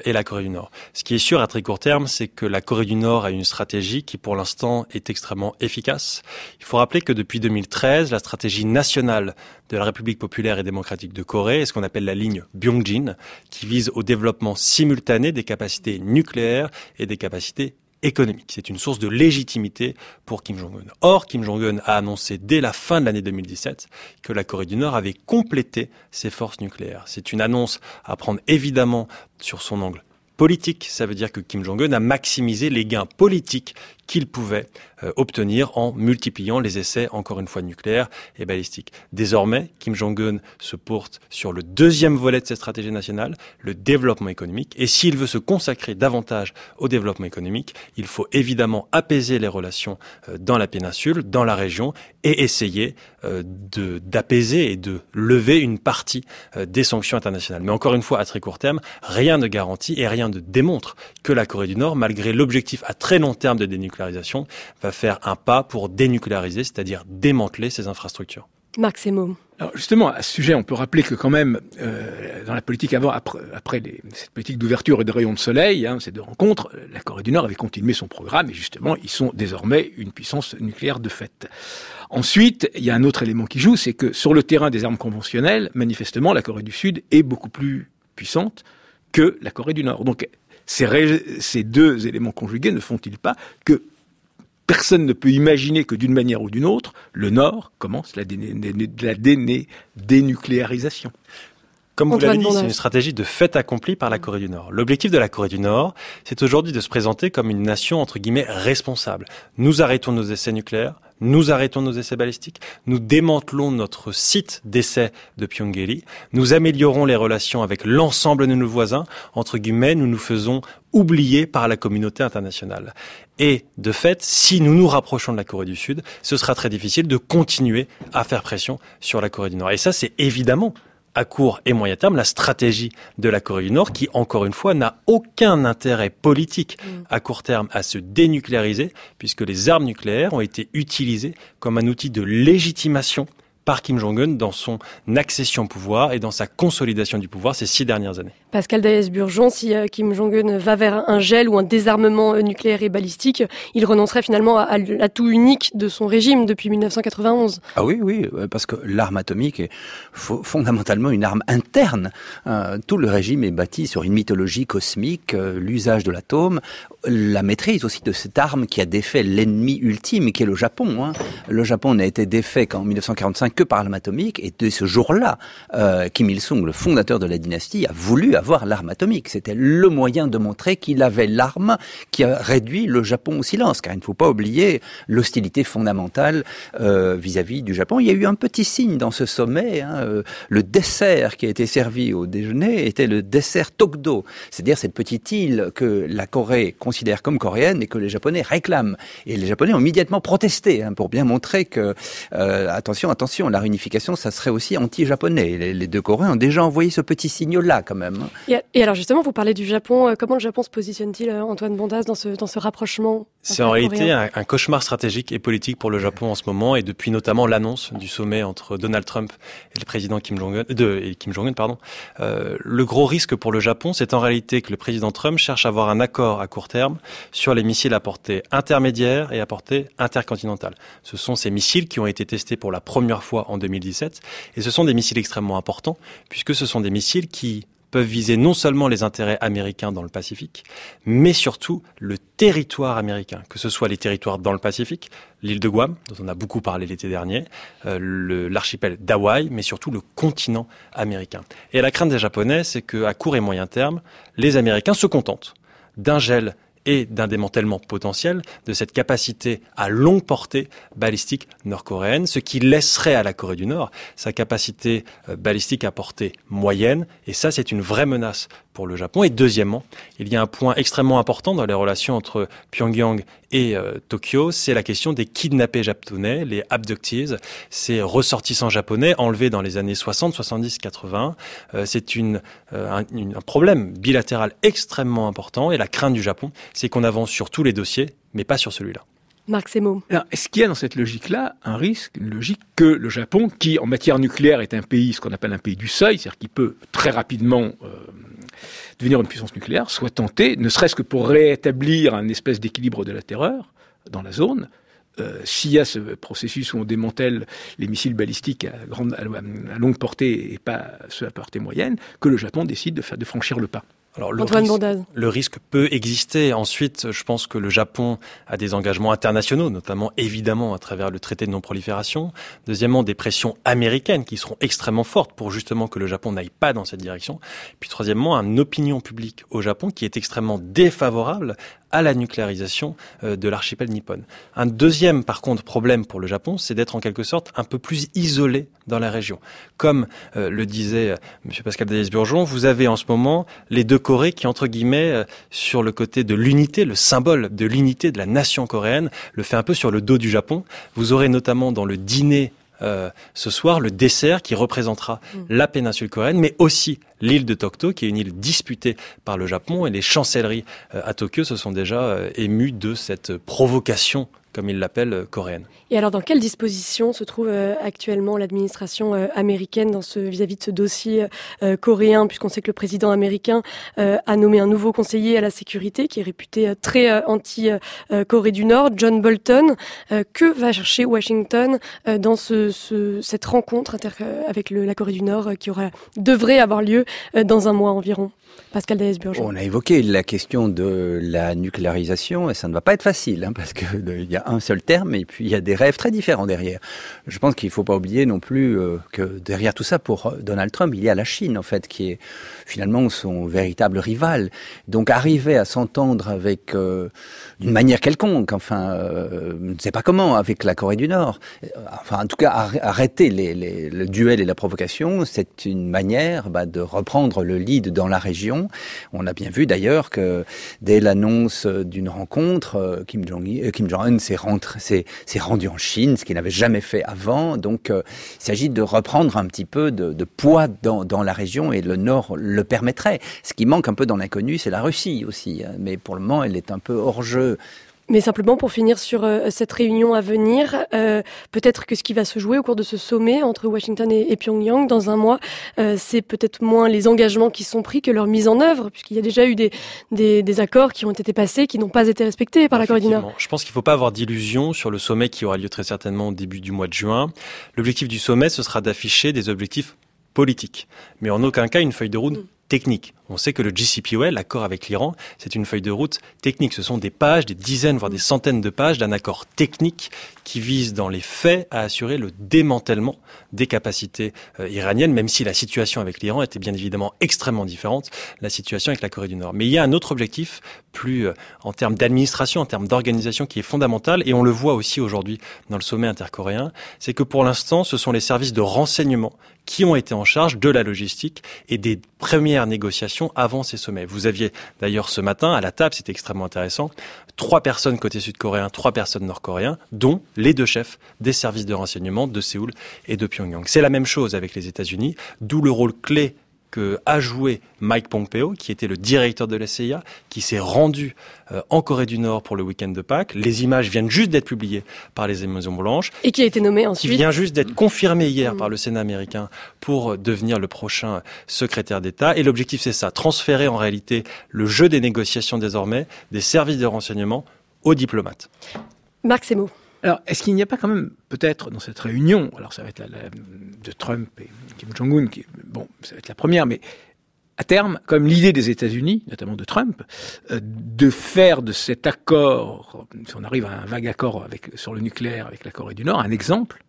et la Corée du Nord. Ce qui est sûr à très court terme, c'est que la Corée du Nord a une stratégie qui pour l'instant est extrêmement efficace. Il faut rappeler que depuis 2013, la stratégie nationale de la République populaire et démocratique de Corée est ce qu'on appelle la ligne Byongjin, qui vise au développement simultané des capacités nucléaires et des capacités économiques. C'est une source de légitimité pour Kim Jong-un. Or, Kim Jong-un a annoncé dès la fin de l'année 2017 que la Corée du Nord avait complété ses forces nucléaires. C'est une annonce à prendre évidemment sur son angle politique. Ça veut dire que Kim Jong-un a maximisé les gains politiques qu'il pouvait euh, obtenir en multipliant les essais, encore une fois, nucléaires et balistiques. Désormais, Kim Jong-un se porte sur le deuxième volet de cette stratégie nationale, le développement économique. Et s'il veut se consacrer davantage au développement économique, il faut évidemment apaiser les relations euh, dans la péninsule, dans la région, et essayer euh, d'apaiser et de lever une partie des sanctions internationales. Mais encore une fois, à très court terme, rien ne garantit et rien ne démontre que la Corée du Nord, malgré l'objectif à très long terme de dénucléarisation, va faire un pas pour dénucléariser, c'est-à-dire démanteler ces infrastructures. Marc Semo. Alors justement, à ce sujet, on peut rappeler que quand même, euh, dans la politique avant, après, après cette politique d'ouverture et de rayon de soleil, hein, ces deux rencontres, la Corée du Nord avait continué son programme et justement, ils sont désormais une puissance nucléaire de fait. Ensuite, il y a un autre élément qui joue, c'est que sur le terrain des armes conventionnelles, manifestement, la Corée du Sud est beaucoup plus puissante que la Corée du Nord. Donc, ces, deux éléments conjugués ne font-ils pas que personne ne peut imaginer que d'une manière ou d'une autre, le Nord commence la, dénucléarisation Comme vous l'avez dit, c'est une stratégie de fait accompli par la Corée du Nord. L'objectif de la Corée du Nord, c'est aujourd'hui de se présenter comme une nation, entre guillemets, responsable. Nous arrêtons nos essais nucléaires, nous arrêtons nos essais balistiques, nous démantelons notre site d'essai de Pyongyang, nous améliorons les relations avec l'ensemble de nos voisins, entre guillemets, nous nous faisons oublier par la communauté internationale. Et de fait, si nous nous rapprochons de la Corée du Sud, ce sera très difficile de continuer à faire pression sur la Corée du Nord. Et ça, c'est évidemment à court et moyen terme la stratégie de la Corée du Nord qui, encore une fois, n'a aucun intérêt politique mm. à court terme à se dénucléariser puisque les armes nucléaires ont été utilisées comme un outil de légitimation par Kim Jong-un dans son accession au pouvoir et dans sa consolidation du pouvoir ces six dernières années. Pascal Daes-Burgeon, si euh, Kim Jong-un va vers un gel ou un désarmement euh, nucléaire et balistique, il renoncerait finalement à l'atout unique de son régime depuis 1991. Ah oui, oui, parce que l'arme atomique est fondamentalement une arme interne. Euh, tout le régime est bâti sur une mythologie cosmique, l'usage de l'atome, la maîtrise aussi de cette arme qui a défait l'ennemi ultime, qui est le Japon. Hein. Le Japon n'a été défait qu'en 1945 que par l'arme atomique, et de ce jour-là, Kim Il-sung, le fondateur de la dynastie, a voulu avoir l'arme atomique. C'était le moyen de montrer qu'il avait l'arme qui a réduit le Japon au silence, car il ne faut pas oublier l'hostilité fondamentale euh, vis-à-vis du Japon. Il y a eu un petit signe dans ce sommet. Hein, euh, le dessert qui a été servi au déjeuner était le dessert Tokdo, c'est-à-dire cette petite île que la Corée considère comme coréenne et que les Japonais réclament. Et les Japonais ont immédiatement protesté hein, pour bien montrer que, euh, attention, attention, la réunification, ça serait aussi anti-japonais. Les, deux Coréens ont déjà envoyé ce petit signal-là quand même. Et, alors justement, vous parlez du Japon. Euh, comment le Japon se positionne-t-il, euh, Antoine Bondas, dans ce, dans ce rapprochement? C'est en réalité un, cauchemar stratégique et politique pour le Japon en ce moment, et depuis notamment l'annonce du sommet entre Donald Trump et le président Kim Jong-un, de, et Kim Jong-un, pardon. Euh, le gros risque pour le Japon, c'est en réalité que le président Trump cherche à avoir un accord à court terme sur les missiles à portée intermédiaire et à portée intercontinentale. Ce sont ces missiles qui ont été testés pour la première fois en 2017, et ce sont des missiles extrêmement importants, puisque ce sont des missiles qui peuvent viser non seulement les intérêts américains dans le Pacifique, mais surtout le territoire américain, que ce soit les territoires dans le Pacifique, l'île de Guam, dont on a beaucoup parlé l'été dernier, euh, l'archipel d'Hawaï, mais surtout le continent américain. Et la crainte des Japonais, c'est qu'à court et moyen terme, les Américains se contentent d'un gel et d'un démantèlement potentiel de cette capacité à longue portée balistique nord-coréenne, ce qui laisserait à la Corée du Nord sa capacité euh, balistique à portée moyenne. Et ça, c'est une vraie menace pour le Japon. Et deuxièmement, il y a un point extrêmement important dans les relations entre Pyongyang et euh, Tokyo, c'est la question des kidnappés japonais, les abductees, ces ressortissants japonais enlevés dans les années 60, 70, 80. c'est une, euh, un, un problème bilatéral extrêmement important et la crainte du Japon, c'est qu'on avance sur tous les dossiers, mais pas sur celui-là. Marc Semo. Est-ce qu'il y a dans cette logique-là un risque, une logique que le Japon, qui en matière nucléaire est un pays, ce qu'on appelle un pays du seuil, c'est-à-dire qui peut très rapidement euh, devenir une puissance nucléaire, soit tenté, ne serait-ce que pour rétablir un espèce d'équilibre de la terreur dans la zone, euh, s'il y a ce processus où on démantèle les missiles balistiques à, longue portée et pas ceux à portée moyenne, que le Japon décide de franchir le pas. Alors le risque, le risque, peut exister. Ensuite, je pense que le Japon a des engagements internationaux, notamment évidemment à travers le traité de non-prolifération. Deuxièmement, des pressions américaines qui seront extrêmement fortes pour justement que le Japon n'aille pas dans cette direction. Puis troisièmement, une opinion publique au Japon qui est extrêmement défavorable à la nucléarisation euh, de l'archipel nippon. Un deuxième, par contre, problème pour le Japon, c'est d'être en quelque sorte un peu plus isolé dans la région. Comme euh, le disait euh, M. Pascal Daïs-Burgeon, vous avez en ce moment les deux Corées qui, entre guillemets, sur le côté de l'unité, le symbole de l'unité de la nation coréenne, le fait un peu sur le dos du Japon. Vous aurez notamment dans le dîner euh, ce soir le dessert qui représentera mm. la péninsule coréenne, mais aussi l'île de Tokto, qui est une île disputée par le Japon. Et les chancelleries euh, à Tokyo se sont déjà euh, émues de cette provocation comme il l'appelle, euh, coréenne. Et alors, dans quelle disposition se trouve euh, actuellement l'administration euh, américaine dans ce vis-à-vis de ce dossier coréen, puisqu'on sait que le président américain a nommé un nouveau conseiller à la sécurité qui est réputé très anti-Corée du Nord, John Bolton. que va chercher Washington dans ce, cette rencontre avec le, la Corée du Nord qui aura, devrait avoir lieu dans un mois environ? Pascal Daes-Burgeon. On a évoqué la question de la nucléarisation et ça ne va pas être facile, hein, parce qu'il y a un seul terme et puis il y a des rêves très différents derrière. Je pense qu'il ne faut pas oublier non plus que derrière tout ça, pour Donald Trump, il y a la Chine en fait qui est finalement son véritable rival. Donc arriver à s'entendre avec d'une manière quelconque, enfin, je ne sais pas comment, avec la Corée du Nord, enfin en tout cas arrêter le duel et la provocation, c'est une manière bah, de reprendre le lead dans la région. On a bien vu d'ailleurs que dès l'annonce d'une rencontre, euh, Kim Jong-un euh, Kim Jong s'est rendu en Chine, ce qu'il n'avait jamais fait avant. Donc euh, il s'agit de reprendre un petit peu de, poids dans, dans, la région et le Nord le permettrait. Ce qui manque un peu dans l'inconnu, c'est la Russie aussi. Hein. Mais pour le moment, elle est un peu hors jeu. Mais simplement pour finir sur euh, cette réunion à venir, euh, peut-être que ce qui va se jouer au cours de ce sommet entre Washington et, Pyongyang dans un mois, euh, c'est peut-être moins les engagements qui sont pris que leur mise en œuvre, puisqu'il y a déjà eu des, des, des, accords qui ont été passés, qui n'ont pas été respectés par la Corée du Nord. Je pense qu'il ne faut pas avoir d'illusions sur le sommet qui aura lieu très certainement au début du mois de juin. L'objectif du sommet, ce sera d'afficher des objectifs politiques, mais en aucun cas une feuille de route mm. Technique. On sait que le JCPOA, l'accord avec l'Iran, c'est une feuille de route technique. Ce sont des pages, des dizaines, voire des centaines de pages d'un accord technique qui vise dans les faits à assurer le démantèlement des capacités euh, iraniennes, même si la situation avec l'Iran était bien évidemment extrêmement différente, la situation avec la Corée du Nord. Mais il y a un autre objectif, plus euh, en termes d'administration, en termes d'organisation, qui est fondamental, et on le voit aussi aujourd'hui dans le sommet intercoréen, c'est que pour l'instant, ce sont les services de renseignement qui ont été en charge de la logistique et des premières négociations avant ces sommets. Vous aviez d'ailleurs ce matin à la table, c'était extrêmement intéressant, trois personnes côté sud-coréen, trois personnes nord-coréens, dont les deux chefs des services de renseignement de Séoul et de Pyongyang. C'est la même chose avec les États-Unis, d'où le rôle clé que a joué Mike Pompeo, qui était le directeur de la CIA, qui s'est rendu euh, en Corée du Nord pour le week-end de Pâques. Les images viennent juste d'être publiées par les Maisons Blanches. Et qui a été nommé ensuite. Qui vient juste d'être confirmé hier mm. par le Sénat américain pour devenir le prochain secrétaire d'État. Et l'objectif, c'est ça, transférer en réalité le jeu des négociations désormais des services de renseignement aux diplomates. Marc Semo. Alors, est-ce qu'il n'y a pas quand même, peut-être, dans cette réunion, alors ça va être la, de Trump et Kim Jong-un, qui, bon, ça va être la première, mais à terme, comme l'idée des États-Unis, notamment de Trump, euh, de faire de cet accord, si on arrive à un vague accord avec, sur le nucléaire avec la Corée du Nord, un exemple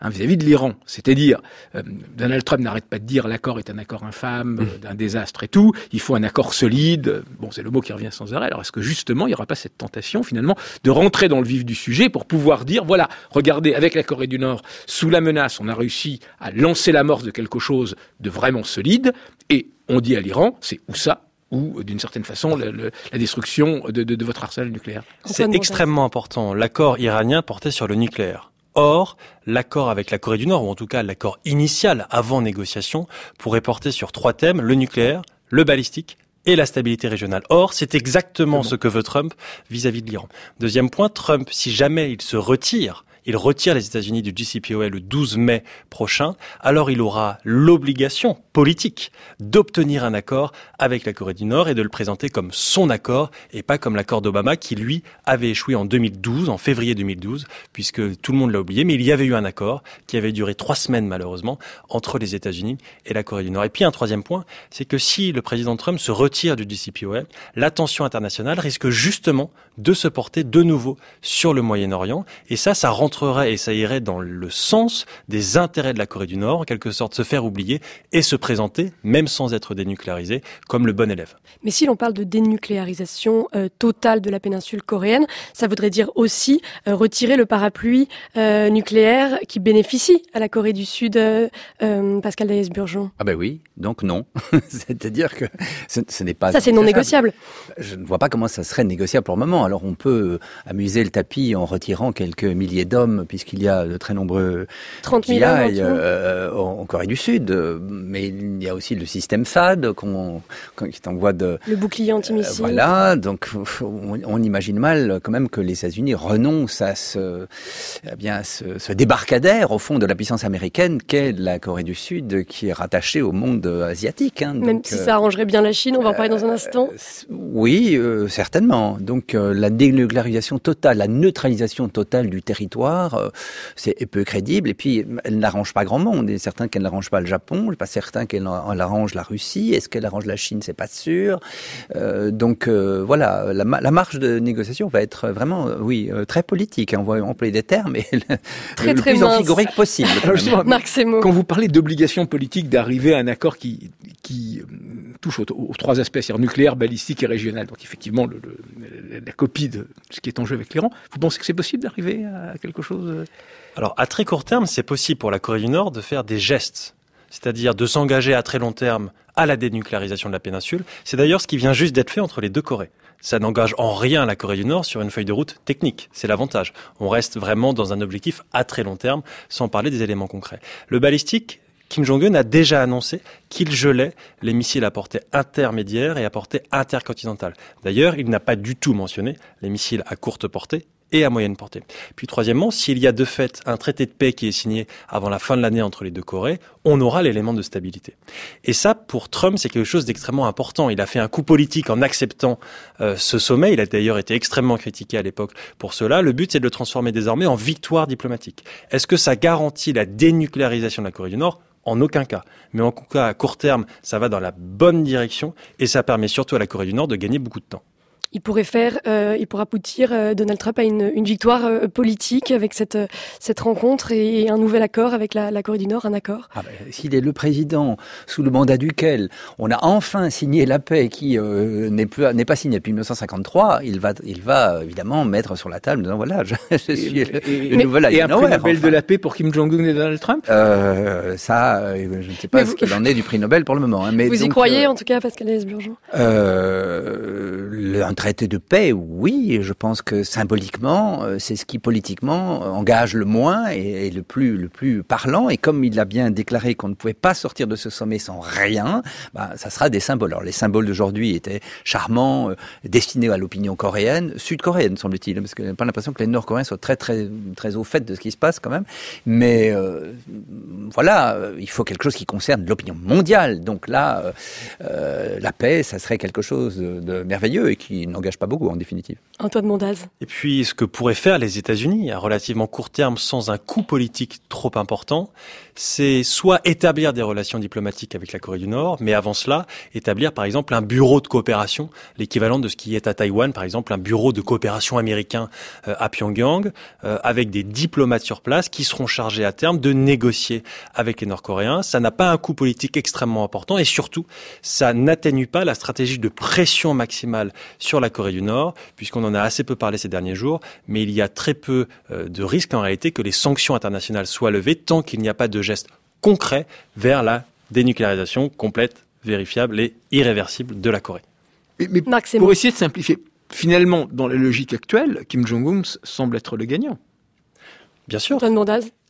hein, vis-à-vis de l'Iran. C'est-à-dire, euh, Donald Trump n'arrête pas de dire l'accord est un accord infâme, mmh. euh, d'un désastre et tout, il faut un accord solide. Bon, c'est le mot qui revient sans arrêt. Alors est-ce que justement, il n'y aura pas cette tentation finalement de rentrer dans le vif du sujet pour pouvoir dire, voilà, regardez, avec la Corée du Nord, sous la menace, on a réussi à lancer l'amorce de quelque chose de vraiment solide, et on dit à l'Iran, c'est où ça ou d'une certaine façon la destruction de, votre arsenal nucléaire. C'est extrêmement important. L'accord iranien portait sur le nucléaire. Or, l'accord avec la Corée du Nord, ou en tout cas l'accord initial avant négociation, pourrait porter sur trois thèmes, le nucléaire, le balistique et la stabilité régionale. Or, c'est exactement ce que veut Trump vis-à-vis -vis de l'Iran. Deuxième point, Trump, si jamais il se retire il retire les États-Unis du JCPOA le 12 mai prochain, alors il aura l'obligation politique d'obtenir un accord avec la Corée du Nord et de le présenter comme son accord et pas comme l'accord d'Obama qui lui avait échoué en 2012, en février 2012, puisque tout le monde l'a oublié, mais il y avait eu un accord qui avait duré trois semaines malheureusement entre les États-Unis et la Corée du Nord. Et puis un troisième point, c'est que si le président Trump se retire du JCPOA, l'attention internationale risque justement de se porter de nouveau sur le Moyen-Orient et ça, ça rentre et ça irait dans le sens des intérêts de la Corée du Nord, en quelque sorte se faire oublier et se même sans être dénucléarisé, comme le bon élève. Mais si l'on parle de dénucléarisation euh, totale de la péninsule coréenne, ça voudrait dire aussi euh, retirer le parapluie euh, nucléaire qui bénéficie à la Corée du Sud, Pascal Daïs-Burgeon. Ah ben oui, donc non. *laughs* C'est-à-dire que ce, n'est pas... Ça c'est non négociable. Je ne vois pas comment ça serait négociable pour le moment. Alors on peut amuser le tapis en retirant quelques milliers d'hommes puisqu'il y a de très nombreux 30 000 euh, en Corée du Sud. Mais il y a aussi le système FAD qu'on, qui t'envoie de... Le bouclier antimissile. Euh, voilà, donc on, imagine mal quand même que les États-Unis renoncent à ce, eh bien, ce, débarcadère au fond de la puissance américaine qu'est la Corée du Sud, qui est rattachée au monde asiatique. Hein. même si ça arrangerait bien la Chine, on va en parler dans un instant. Euh, oui, certainement. Donc la dénucléarisation totale, la neutralisation totale du territoire, euh, c'est peu crédible. Et puis, elle n'arrange pas grand monde. Il est certain qu'elle n'arrange pas le Japon, pas certain certain qu'elle arrange la Russie. Est-ce qu'elle arrange la Chine? C'est pas sûr. Euh, donc euh, voilà, la, la, marge de négociation va être vraiment, euh, oui, très politique. On va employer des termes, mais *laughs* très, le très plus amphigorique possible. *laughs* Marc Quand vous parlez d'obligation politique d'arriver à un accord qui, qui touche aux, trois aspects, c'est-à-dire nucléaire, balistique et régional, donc effectivement le, la copie de ce qui est en jeu avec l'Iran, vous pensez que c'est possible d'arriver à quelque chose? Alors à très court terme, c'est possible pour la Corée du Nord de faire des gestes, c'est-à-dire de s'engager à très long terme à la dénucléarisation de la péninsule. C'est d'ailleurs ce qui vient juste d'être fait entre les deux Corées. Ça n'engage en rien la Corée du Nord sur une feuille de route technique. C'est l'avantage. On reste vraiment dans un objectif à très long terme, sans parler des éléments concrets. Le balistique, Kim Jong-un a déjà annoncé qu'il gelait les missiles à portée intermédiaire et à portée intercontinentale. D'ailleurs, il n'a pas du tout mentionné les missiles à courte portée et à moyenne portée. Puis troisièmement, s'il y a de fait un traité de paix qui est signé avant la fin de l'année entre les deux Corées, on aura l'élément de stabilité. Et ça, pour Trump, c'est quelque chose d'extrêmement important. Il a fait un coup politique en acceptant euh, ce sommet. Il a d'ailleurs été extrêmement critiqué à l'époque pour cela. Le but, c'est de le transformer désormais en victoire diplomatique. Est-ce que ça garantit la dénucléarisation de la Corée du Nord? En aucun cas. Mais en tout cas, à court terme, ça va dans la bonne direction et ça permet surtout à la Corée du Nord de gagner beaucoup de temps il pourrait faire, euh, il pourra aboutir euh, Donald Trump à une, une victoire euh, politique avec cette cette rencontre et, un nouvel accord avec la, la, Corée du Nord, un accord. Ah ben, S'il est le président sous le mandat duquel on a enfin signé la paix qui n'est plus n'est pas signée depuis 1953, il va il va évidemment mettre sur la table disant voilà je, *laughs* suis le, nouvel Et un prix Nobel de la paix pour Kim Jong Un et Donald Trump? Ça, je ne sais pas ce qu'il en est du prix Nobel pour le moment. Hein, mais vous y croyez en tout cas, Pascal Esburgeon un traité de paix, oui, je pense que symboliquement, euh, c'est ce qui politiquement engage le moins et, le plus le plus parlant. Et comme il a bien déclaré qu'on ne pouvait pas sortir de ce sommet sans rien, bah, ça sera des symboles. Alors les symboles d'aujourd'hui étaient charmants, euh, destinés à l'opinion coréenne, sud-coréenne semble-t-il, parce que j'ai pas l'impression que les Nord-Coréens soient très très très au fait de ce qui se passe quand même. Mais euh, voilà, il faut quelque chose qui concerne l'opinion mondiale. Donc là, la paix, ça serait quelque chose de merveilleux et qui n'engage pas beaucoup en définitive. Antoine Mondaz. Et puis ce que pourraient faire les États-Unis à relativement court terme sans un coût politique trop important, c'est soit établir des relations diplomatiques avec la Corée du Nord, mais avant cela, établir par exemple un bureau de coopération, l'équivalent de ce qui est à Taïwan, par exemple un bureau de coopération américain euh, à Pyongyang, euh, avec des diplomates sur place qui seront chargés à terme de négocier avec les Nord-Coréens. Ça n'a pas un coût politique extrêmement important et surtout, ça n'atténue pas la stratégie de pression maximale sur la Corée du Nord, puisqu'on en a assez peu parlé ces derniers jours, mais il y a très peu euh, de risques en réalité que les sanctions internationales soient levées tant qu'il n'y a pas de gestes concrets vers la dénucléarisation complète, vérifiable et irréversible de la Corée. Mais, pour essayer de simplifier, finalement, dans la logique actuelle, Kim Jong-un semble être le gagnant. Bien sûr.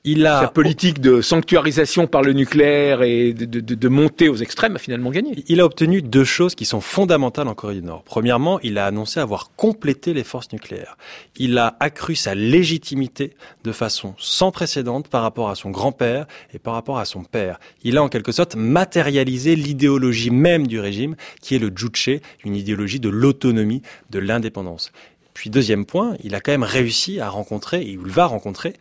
Il a... Sa politique de sanctuarisation par le nucléaire et de, de, de, montée aux extrêmes a finalement gagné. Il a obtenu deux choses qui sont fondamentales en Corée du Nord. Premièrement, il a annoncé avoir complété les forces nucléaires. Il a accru sa légitimité de façon sans précédent par rapport à son grand-père et par rapport à son père. Il a en quelque sorte matérialisé l'idéologie même du régime, qui est le Juche, une idéologie de l'autonomie, de l'indépendance. Puis deuxième point, il a quand même réussi à rencontrer, et il va rencontrer,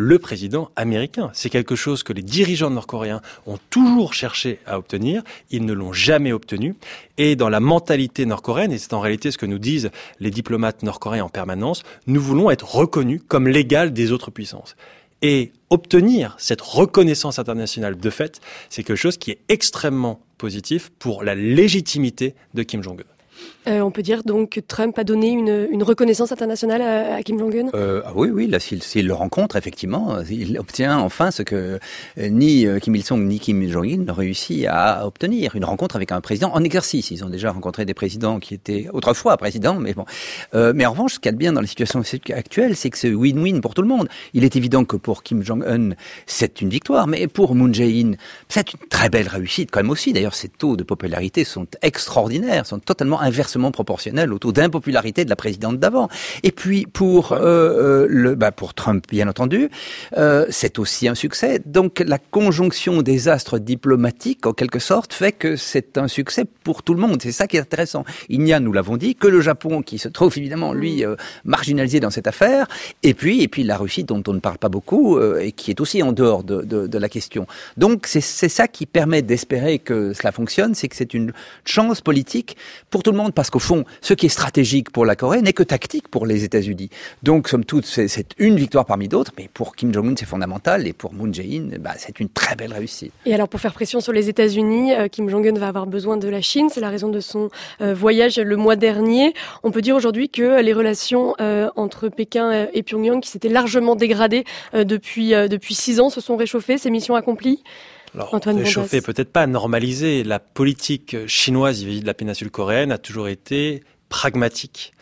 le président américain. C'est quelque chose que les dirigeants nord-coréens ont toujours cherché à obtenir. Ils ne l'ont jamais obtenu. Et dans la mentalité nord-coréenne, et c'est en réalité ce que nous disent les diplomates nord-coréens en permanence, nous voulons être reconnus comme l'égal des autres puissances. Et obtenir cette reconnaissance internationale de fait, c'est quelque chose qui est extrêmement positif pour la légitimité de Kim Jong-un. Euh, on peut dire donc que Trump a donné une, reconnaissance internationale à, Kim Jong-un? Euh, ah Oui, oui, là, s'il le rencontre, effectivement, il obtient enfin ce que euh, ni Kim Il-sung ni Kim Jong-un n'ont réussi à obtenir, une rencontre avec un président en exercice. Ils ont déjà rencontré des présidents qui étaient autrefois présidents, mais bon. Mais en revanche, ce qu'il y a de bien dans la situation actuelle, c'est que c'est win-win pour tout le monde. Il est évident que pour Kim Jong-un, c'est une victoire, mais pour Moon Jae-in, c'est une très belle réussite quand même aussi. D'ailleurs, ses taux de popularité sont extraordinaires, sont totalement proportionnel au d'impopularité de la présidente d'avant. Et puis pour euh, le, bah, pour Trump, bien entendu, c'est aussi un succès. Donc la conjonction des astres diplomatiques, en quelque sorte, fait que c'est un succès pour tout le monde. C'est ça qui est intéressant. Il n'y a, nous l'avons dit, que le Japon qui se trouve évidemment lui marginalisé dans cette affaire, et puis et puis la Russie dont on ne parle pas beaucoup et qui est aussi en dehors de, de, de la question. Donc c'est ça qui permet d'espérer que cela fonctionne, c'est que c'est une chance politique pour tout le monde, parce qu'au fond, ce qui est stratégique pour la Corée n'est que tactique pour les États-Unis. Donc, somme toute, c'est une victoire parmi d'autres, mais pour Kim Jong-un, c'est fondamental, et pour Moon Jae-in, bah, c'est une très belle réussite. Et alors, pour faire pression sur les États-Unis, euh, Kim Jong-un va avoir besoin de la Chine, c'est la raison de son euh, voyage le mois dernier. On peut dire aujourd'hui que les relations euh, entre Pékin et Pyongyang, qui s'étaient largement dégradées depuis depuis six ans, se sont réchauffées, ces missions accomplies? Alors, réchauffer, peut-être pas normaliser. La politique chinoise vis-à-vis de la péninsule coréenne a toujours été pragmatique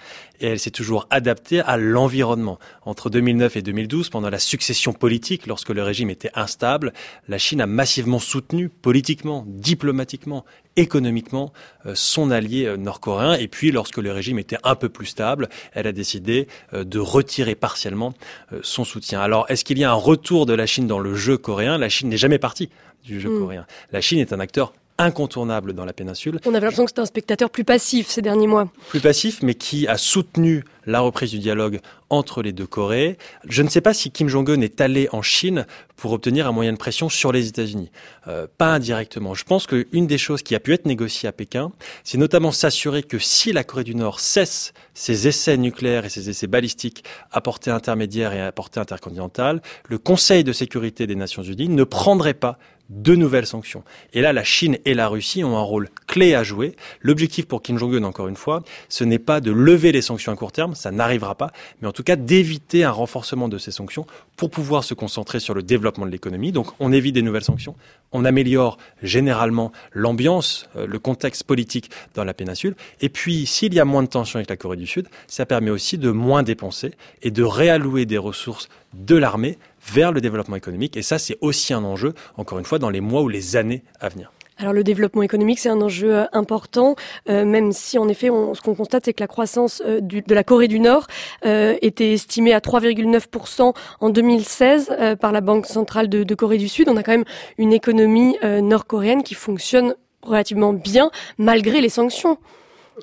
et elle s'est toujours adaptée à l'environnement. Entre 2009 et 2012, pendant la succession politique, lorsque le régime était instable, la Chine a massivement soutenu politiquement, diplomatiquement, économiquement euh, son allié euh, nord-coréen. Et puis, lorsque le régime était un peu plus stable, elle a décidé euh, de retirer partiellement son soutien. Alors, est-ce qu'il y a un retour de la Chine dans le jeu coréen? La Chine n'est jamais partie du jeu mm. coréen. La Chine est un acteur incontournable dans la péninsule. On avait l'impression que c'était un spectateur plus passif ces derniers mois. Plus passif, mais qui a soutenu la reprise du dialogue entre les deux Corées. Je ne sais pas si Kim Jong-un est allé en Chine pour obtenir un moyen de pression sur les États-Unis. Euh, pas indirectement. Je pense qu'une des choses qui a pu être négociée à Pékin, c'est notamment s'assurer que si la Corée du Nord cesse ses essais nucléaires et ses essais balistiques à portée intermédiaire et à portée intercontinentale, le Conseil de sécurité des Nations Unies ne prendrait pas de nouvelles sanctions. Et là, la Chine et la Russie ont un rôle clé à jouer. L'objectif pour Kim Jong-un, encore une fois, ce n'est pas de lever les sanctions à court terme, ça n'arrivera pas, mais en tout cas d'éviter un renforcement de ces sanctions pour pouvoir se concentrer sur le développement de l'économie. Donc on évite des nouvelles sanctions, on améliore généralement l'ambiance, euh, le contexte politique dans la péninsule. Et puis, s'il y a moins de tensions avec la Corée du Sud, ça permet aussi de moins dépenser et de réallouer des ressources de l'armée vers le développement économique. Et ça, c'est aussi un enjeu, encore une fois, dans les mois ou les années à venir. Alors le développement économique, c'est un enjeu euh, important, euh, même si en effet, on, ce qu'on constate, c'est que la croissance euh, de la Corée du Nord était estimée à 3,9% en 2016 par la Banque centrale de, de, Corée du Sud. On a quand même une économie nord-coréenne qui fonctionne relativement bien malgré les sanctions.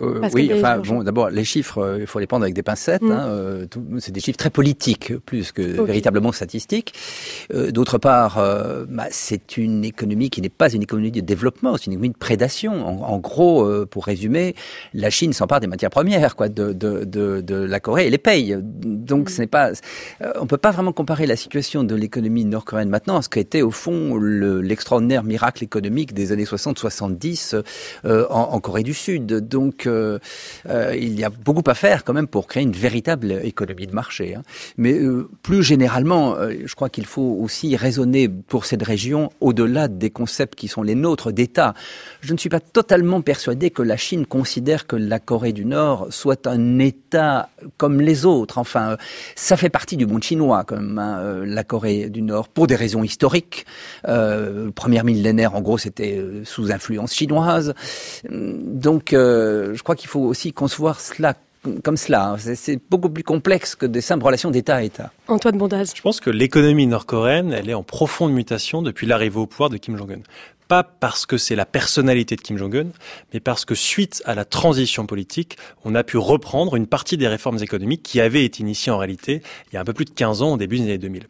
Euh, oui, enfin, bon, d'abord, les chiffres, euh, il faut les prendre avec des pincettes. Mm. Hein, euh, c'est des chiffres très politiques, plus que véritablement statistiques. D'autre part, bah, c'est une économie qui n'est pas une économie de développement, c'est une économie de prédation. En, gros, pour résumer, la Chine s'empare des matières premières, quoi, de, de, de, de, la Corée et les paye. Donc, mm. ce n'est pas, on peut pas vraiment comparer la situation de l'économie nord-coréenne maintenant à ce qu'était au fond l'extraordinaire miracle économique des années 60-70 en, en Corée du Sud. Donc euh, il y a beaucoup à faire quand même pour créer une véritable économie de marché. Hein. Mais euh, plus généralement, euh, je crois qu'il faut aussi raisonner pour cette région au-delà des concepts qui sont les nôtres d'État. Je ne suis pas totalement persuadé que la Chine considère que la Corée du Nord soit un État comme les autres. Enfin, ça fait partie du monde chinois, comme hein, la Corée du Nord, pour des raisons historiques. Euh, première millénaire, en gros, c'était sous influence chinoise. Donc, je crois qu'il faut aussi concevoir cela comme cela. Hein. C'est beaucoup plus complexe que des simples relations d'État à État. Antoine Bondaz. Je pense que l'économie nord-coréenne, elle est en profonde mutation depuis l'arrivée au pouvoir de Kim Jong-un. Pas parce que c'est la personnalité de Kim Jong-un, mais parce que suite à la transition politique, on a pu reprendre une partie des réformes économiques qui avaient été initiées en réalité il y a un peu plus de 15 ans au début des années 2000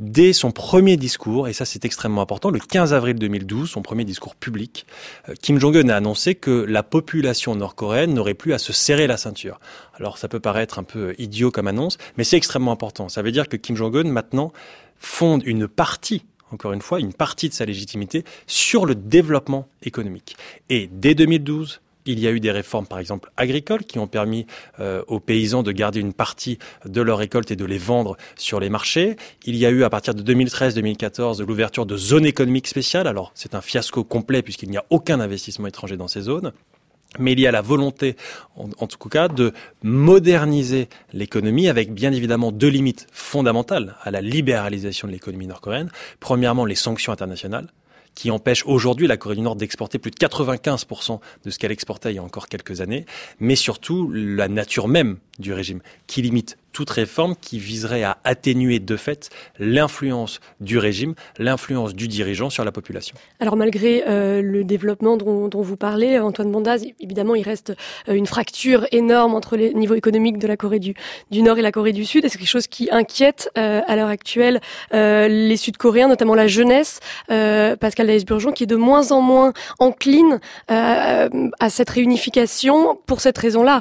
dès son premier discours, et ça c'est extrêmement important, le 15 avril 2012, son premier discours public, euh, Kim Jong-un a annoncé que la population nord-coréenne n'aurait plus à se serrer la ceinture. Alors ça peut paraître un peu idiot comme annonce, mais c'est extrêmement important. Ça veut dire que Kim Jong-un maintenant fonde une partie encore une fois, une partie de sa légitimité sur le développement économique. Et dès 2012, il y a eu des réformes, par exemple, agricoles, qui ont permis euh, aux paysans de garder une partie de leur récolte et de les vendre sur les marchés. Il y a eu, à partir de 2013-2014, l'ouverture de zones économiques spéciales. Alors, c'est un fiasco complet puisqu'il n'y a aucun investissement étranger dans ces zones mais il y a la volonté, en, tout cas, de moderniser l'économie avec bien évidemment deux limites fondamentales à la libéralisation de l'économie nord-coréenne. Premièrement, les sanctions internationales qui empêche aujourd'hui la Corée du Nord d'exporter plus de 95% de ce qu'elle exportait il y a encore quelques années, mais surtout la nature même du régime, qui limite toute réforme qui viserait à atténuer de fait l'influence du régime, l'influence du dirigeant sur la population. Alors malgré euh, le développement dont, dont, vous parlez, Antoine Bondaz, évidemment il reste euh, une fracture énorme entre les niveaux économiques de la Corée du, Nord et la Corée du Sud, et c'est quelque chose qui inquiète euh, à l'heure actuelle euh, les Sud-Coréens, notamment la jeunesse, euh, Pascal Daes-Burgeon, qui est de moins en moins encline à cette réunification pour cette raison-là,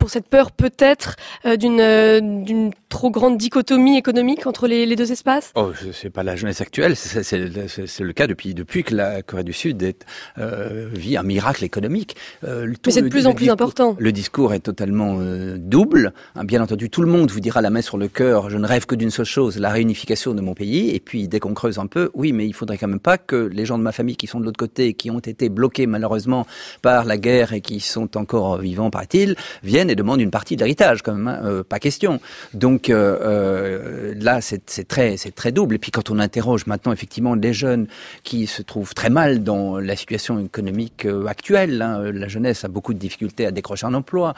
pour cette peur peut-être d'une d'une trop grande dichotomie économique entre les, les deux espaces? Oh, c'est pas la jeunesse actuelle, c'est le cas depuis depuis que la Corée du Sud est, euh, vit un miracle économique. Euh, Mais c'est de plus en plus important. Le discours est totalement euh, double. Hein, bien entendu, tout le monde vous dira la main sur le cœur. Je ne rêve que d'une seule chose, la réunification de mon pays. Et puis dès qu'on creuse un peu, oui, mais il faudrait quand même pas que les gens de ma famille qui sont de l'autre côté, qui ont été bloqués malheureusement par la guerre et qui sont encore vivants, paraît-il, viennent et demandent une partie de l'héritage, quand même. Hein, euh, pas question. Donc euh, euh, là, c'est très, très double. Et puis quand on interroge maintenant effectivement les jeunes qui se trouvent très mal dans la situation économique euh, actuelle, hein, la jeunesse a beaucoup de difficultés à décrocher un emploi.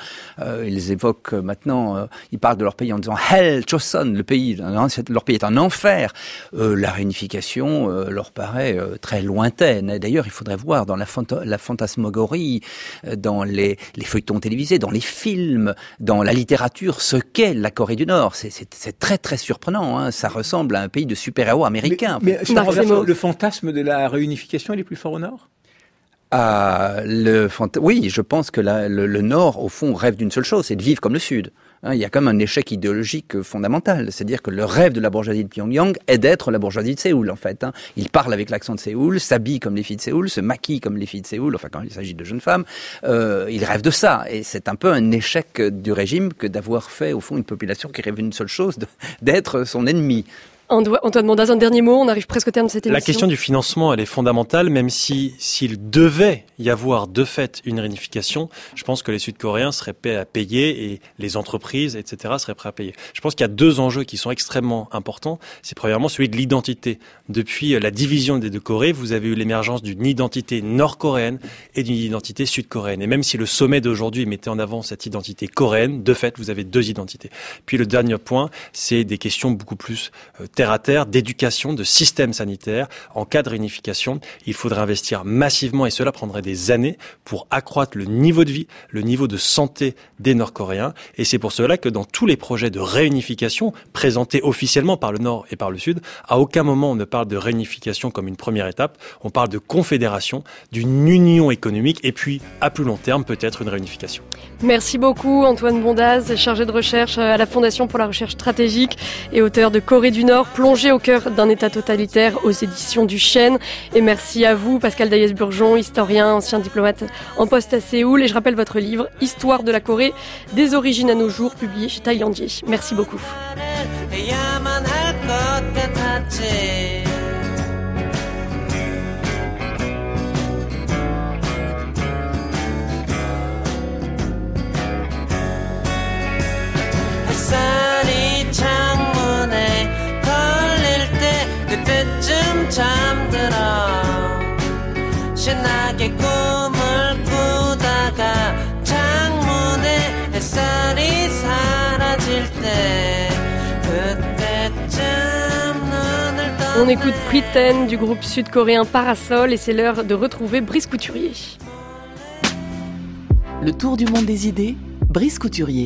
Ils évoquent maintenant, ils parlent de leur pays en disant Hell, Choson, le pays, leur pays est un enfer. la réunification leur paraît très lointaine. D'ailleurs, il faudrait voir dans la fantasmagorie, dans les, les feuilletons télévisés, dans les films, dans la littérature, ce qu'est la Corée du Nord. C'est très très surprenant. Hein. Ça ressemble à un pays de super-héros américains. Mais, mais le fantasme de la réunification, il est plus fort au Nord? Ah, le oui, je pense que la, le, le, Nord, au fond, rêve d'une seule chose, c'est de vivre comme le Sud. Hein, il y a comme un échec idéologique fondamental. C'est-à-dire que le rêve de la bourgeoisie de Pyongyang est d'être la bourgeoisie de Séoul, en fait. Hein. Il parle avec l'accent de Séoul, s'habille comme les filles de Séoul, se maquille comme les filles de Séoul, enfin quand il s'agit de jeunes femmes. Euh, il rêve de ça. Et c'est un peu un échec du régime que d'avoir fait, au fond, une population qui rêve d'une seule chose, d'être son ennemi. Antoine Mondaz, un dernier mot, on arrive presque au terme de cette émission. La question du financement, elle est fondamentale, même si s'il devait y avoir de fait une réunification, je pense que les Sud-Coréens seraient prêts à payer et les entreprises, etc., seraient prêts à payer. Je pense qu'il y a deux enjeux qui sont extrêmement importants. C'est premièrement celui de l'identité. Depuis la division des deux Corées, vous avez eu l'émergence d'une identité nord-coréenne et d'une identité sud-coréenne. Et même si le sommet d'aujourd'hui mettait en avant cette identité coréenne, de fait, vous avez deux identités. Puis le dernier point, c'est des questions beaucoup plus euh, d'éducation, de système sanitaire. En cas de réunification, il faudrait investir massivement et cela prendrait des années pour accroître le niveau de vie, le niveau de santé des Nord-Coréens. Et c'est pour cela que dans tous les projets de réunification présentés officiellement par le Nord et par le Sud, à aucun moment on ne parle de réunification comme une première étape. On parle de confédération, d'une union économique et puis à plus long terme peut-être une réunification. Merci beaucoup Antoine Bondaz, chargé de recherche à la Fondation pour la recherche stratégique et auteur de Corée du Nord plongé au cœur d'un État totalitaire aux éditions du Chêne. Et merci à vous, Pascal Daïs-Burgeon, historien, ancien diplomate en poste à Séoul. Et je rappelle votre livre, Histoire de la Corée, des origines à nos jours, publié chez Taillandier. Merci beaucoup. On écoute Pretend du groupe sud-coréen Parasol et c'est l'heure de retrouver Brice Couturier. Le tour du monde des idées, Brice Couturier.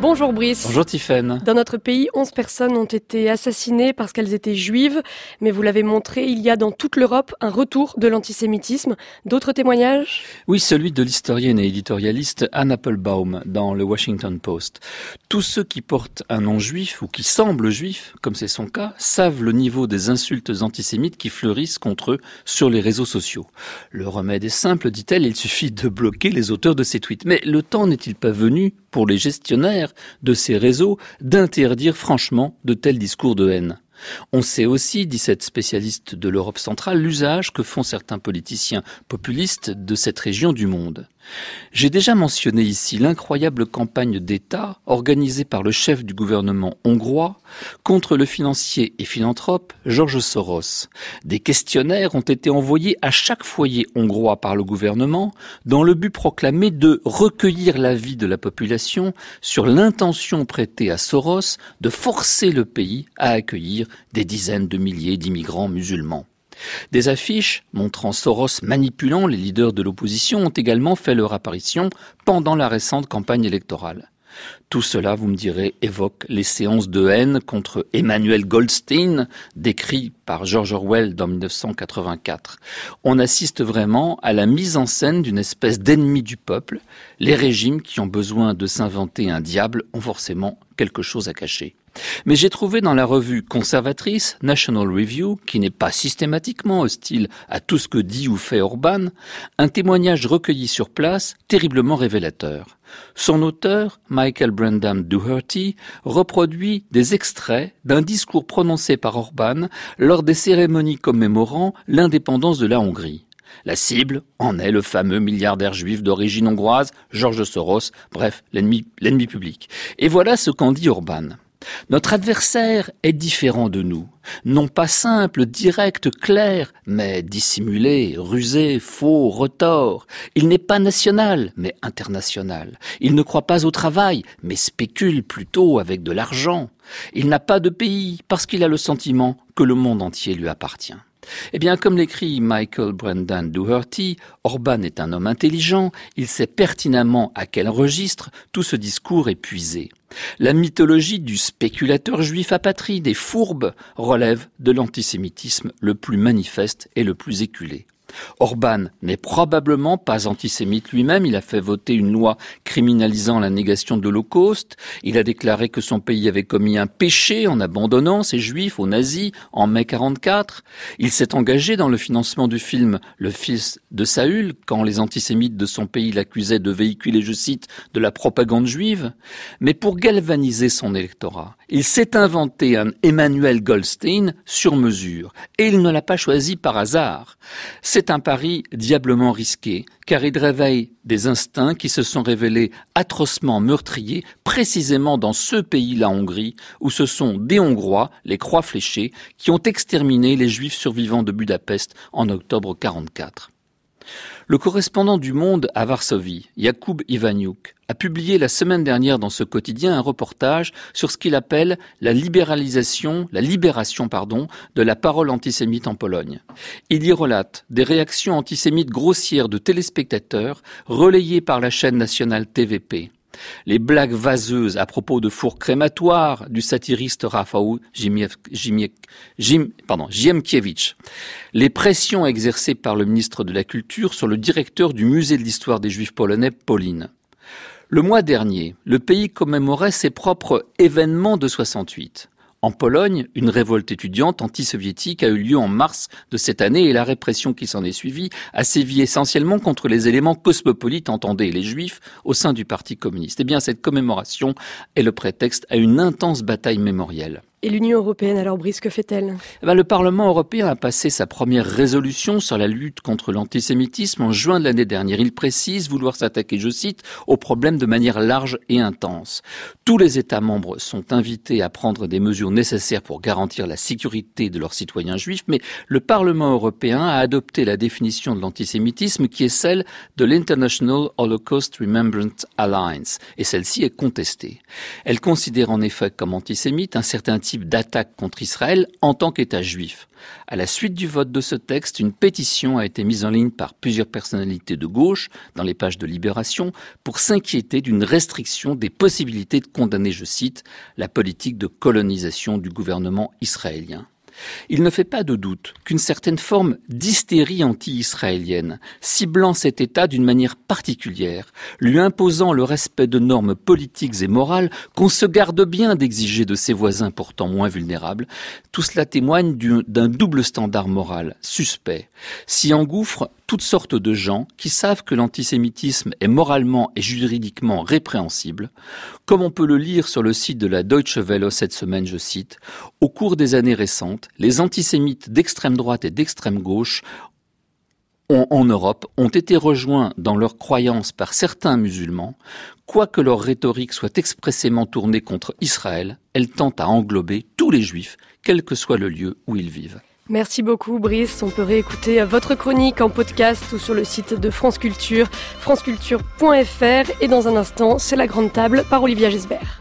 Bonjour Brice. Bonjour Tiffaine. Dans notre pays, 11 personnes ont été assassinées parce qu'elles étaient juives, mais vous l'avez montré, il y a dans toute l'Europe un retour de l'antisémitisme. D'autres témoignages? Oui, celui de l'historienne et éditorialiste Anne Applebaum dans le Washington Post. Tous ceux qui portent un nom juif ou qui semblent juifs, comme c'est son cas, savent le niveau des insultes antisémites qui fleurissent contre eux sur les réseaux sociaux. Le remède est simple, dit-elle, il suffit de bloquer les auteurs de ces tweets. Mais le temps n'est-il pas venu pour les gestionnaires de ces réseaux d'interdire franchement de tels discours de haine. On sait aussi, dit cette spécialiste de l'Europe centrale, l'usage que font certains politiciens populistes de cette région du monde. J'ai déjà mentionné ici l'incroyable campagne d'État organisée par le chef du gouvernement hongrois contre le financier et philanthrope Georges Soros. Des questionnaires ont été envoyés à chaque foyer hongrois par le gouvernement dans le but proclamé de recueillir l'avis de la population sur l'intention prêtée à Soros de forcer le pays à accueillir des dizaines de milliers d'immigrants musulmans. Des affiches montrant Soros manipulant les leaders de l'opposition ont également fait leur apparition pendant la récente campagne électorale. Tout cela, vous me direz, évoque les séances de haine contre Emmanuel Goldstein, décrit par George Orwell dans 1984. On assiste vraiment à la mise en scène d'une espèce d'ennemi du peuple. Les régimes qui ont besoin de s'inventer un diable ont forcément quelque chose à cacher. Mais j'ai trouvé dans la revue conservatrice National Review, qui n'est pas systématiquement hostile à tout ce que dit ou fait Orban, un témoignage recueilli sur place terriblement révélateur. Son auteur, Michael Brandam Doherty, reproduit des extraits d'un discours prononcé par Orban lors des cérémonies commémorant l'indépendance de la Hongrie. La cible en est le fameux milliardaire juif d'origine hongroise, Georges Soros, bref, l'ennemi public. Et voilà ce qu'en dit Orban. Notre adversaire est différent de nous, non pas simple, direct, clair, mais dissimulé, rusé, faux, retors. Il n'est pas national, mais international. Il ne croit pas au travail, mais spécule plutôt avec de l'argent. Il n'a pas de pays, parce qu'il a le sentiment que le monde entier lui appartient. Eh bien, comme l'écrit Michael Brendan Doherty, Orban est un homme intelligent, il sait pertinemment à quel registre tout ce discours est puisé. La mythologie du spéculateur juif apatride et fourbe relève de l'antisémitisme le plus manifeste et le plus éculé. Orban n'est probablement pas antisémite lui-même, il a fait voter une loi criminalisant la négation de l'Holocauste, il a déclaré que son pays avait commis un péché en abandonnant ses juifs aux nazis en mai 44, il s'est engagé dans le financement du film Le fils de Saül quand les antisémites de son pays l'accusaient de véhiculer, je cite, de la propagande juive, mais pour galvaniser son électorat, il s'est inventé un Emmanuel Goldstein sur mesure, et il ne l'a pas choisi par hasard. Un pari diablement risqué, car il réveille des instincts qui se sont révélés atrocement meurtriers précisément dans ce pays, la Hongrie, où ce sont des Hongrois, les croix fléchées, qui ont exterminé les Juifs survivants de Budapest en octobre 44. Le correspondant du Monde à Varsovie, Jakub Ivaniuk, a publié la semaine dernière dans ce quotidien un reportage sur ce qu'il appelle la libéralisation, la libération, pardon, de la parole antisémite en Pologne. Il y relate des réactions antisémites grossières de téléspectateurs relayées par la chaîne nationale TVP les blagues vaseuses à propos de fours crématoires du satiriste Rafał Ziemkiewicz, les pressions exercées par le ministre de la Culture sur le directeur du musée de l'histoire des Juifs polonais, Pauline. Le mois dernier, le pays commémorait ses propres événements de 68. En Pologne, une révolte étudiante anti-soviétique a eu lieu en mars de cette année et la répression qui s'en est suivie a sévi essentiellement contre les éléments cosmopolites, entendez les juifs, au sein du Parti communiste. Eh bien, cette commémoration est le prétexte à une intense bataille mémorielle. Et l'Union européenne, alors Brice, que fait-elle? Eh ben, Le Parlement européen a passé sa première résolution sur la lutte contre l'antisémitisme en juin de l'année dernière. Il précise vouloir s'attaquer, je cite, au problème de manière large et intense. Tous les États membres sont invités à prendre des mesures nécessaires pour garantir la sécurité de leurs citoyens juifs, mais le Parlement européen a adopté la définition de l'antisémitisme qui est celle de l'International Holocaust Remembrance Alliance, et celle-ci est contestée. Elle considère en effet comme antisémite un certain type d'attaque contre Israël en tant qu'État juif. À la suite du vote de ce texte, une pétition a été mise en ligne par plusieurs personnalités de gauche dans les pages de Libération pour s'inquiéter d'une restriction des possibilités de condamner, je cite, la politique de colonisation du gouvernement israélien. Il ne fait pas de doute qu'une certaine forme d'hystérie anti-israélienne, ciblant cet État d'une manière particulière, lui imposant le respect de normes politiques et morales qu'on se garde bien d'exiger de ses voisins pourtant moins vulnérables, tout cela témoigne d'un double standard moral suspect. S'y engouffre toutes sortes de gens qui savent que l'antisémitisme est moralement et juridiquement répréhensible, comme on peut le lire sur le site de la Deutsche Welle cette semaine, je cite, au cours des années récentes, les antisémites d'extrême droite et d'extrême gauche en Europe ont été rejoints dans leur croyance par certains musulmans, quoique leur rhétorique soit expressément tournée contre Israël, elle tend à englober tous les juifs, quel que soit le lieu où ils vivent. Merci beaucoup Brice. On peut réécouter votre chronique en podcast ou sur le site de France Culture, franceculture.fr. Et dans un instant, c'est la grande table par Olivia Gesbert.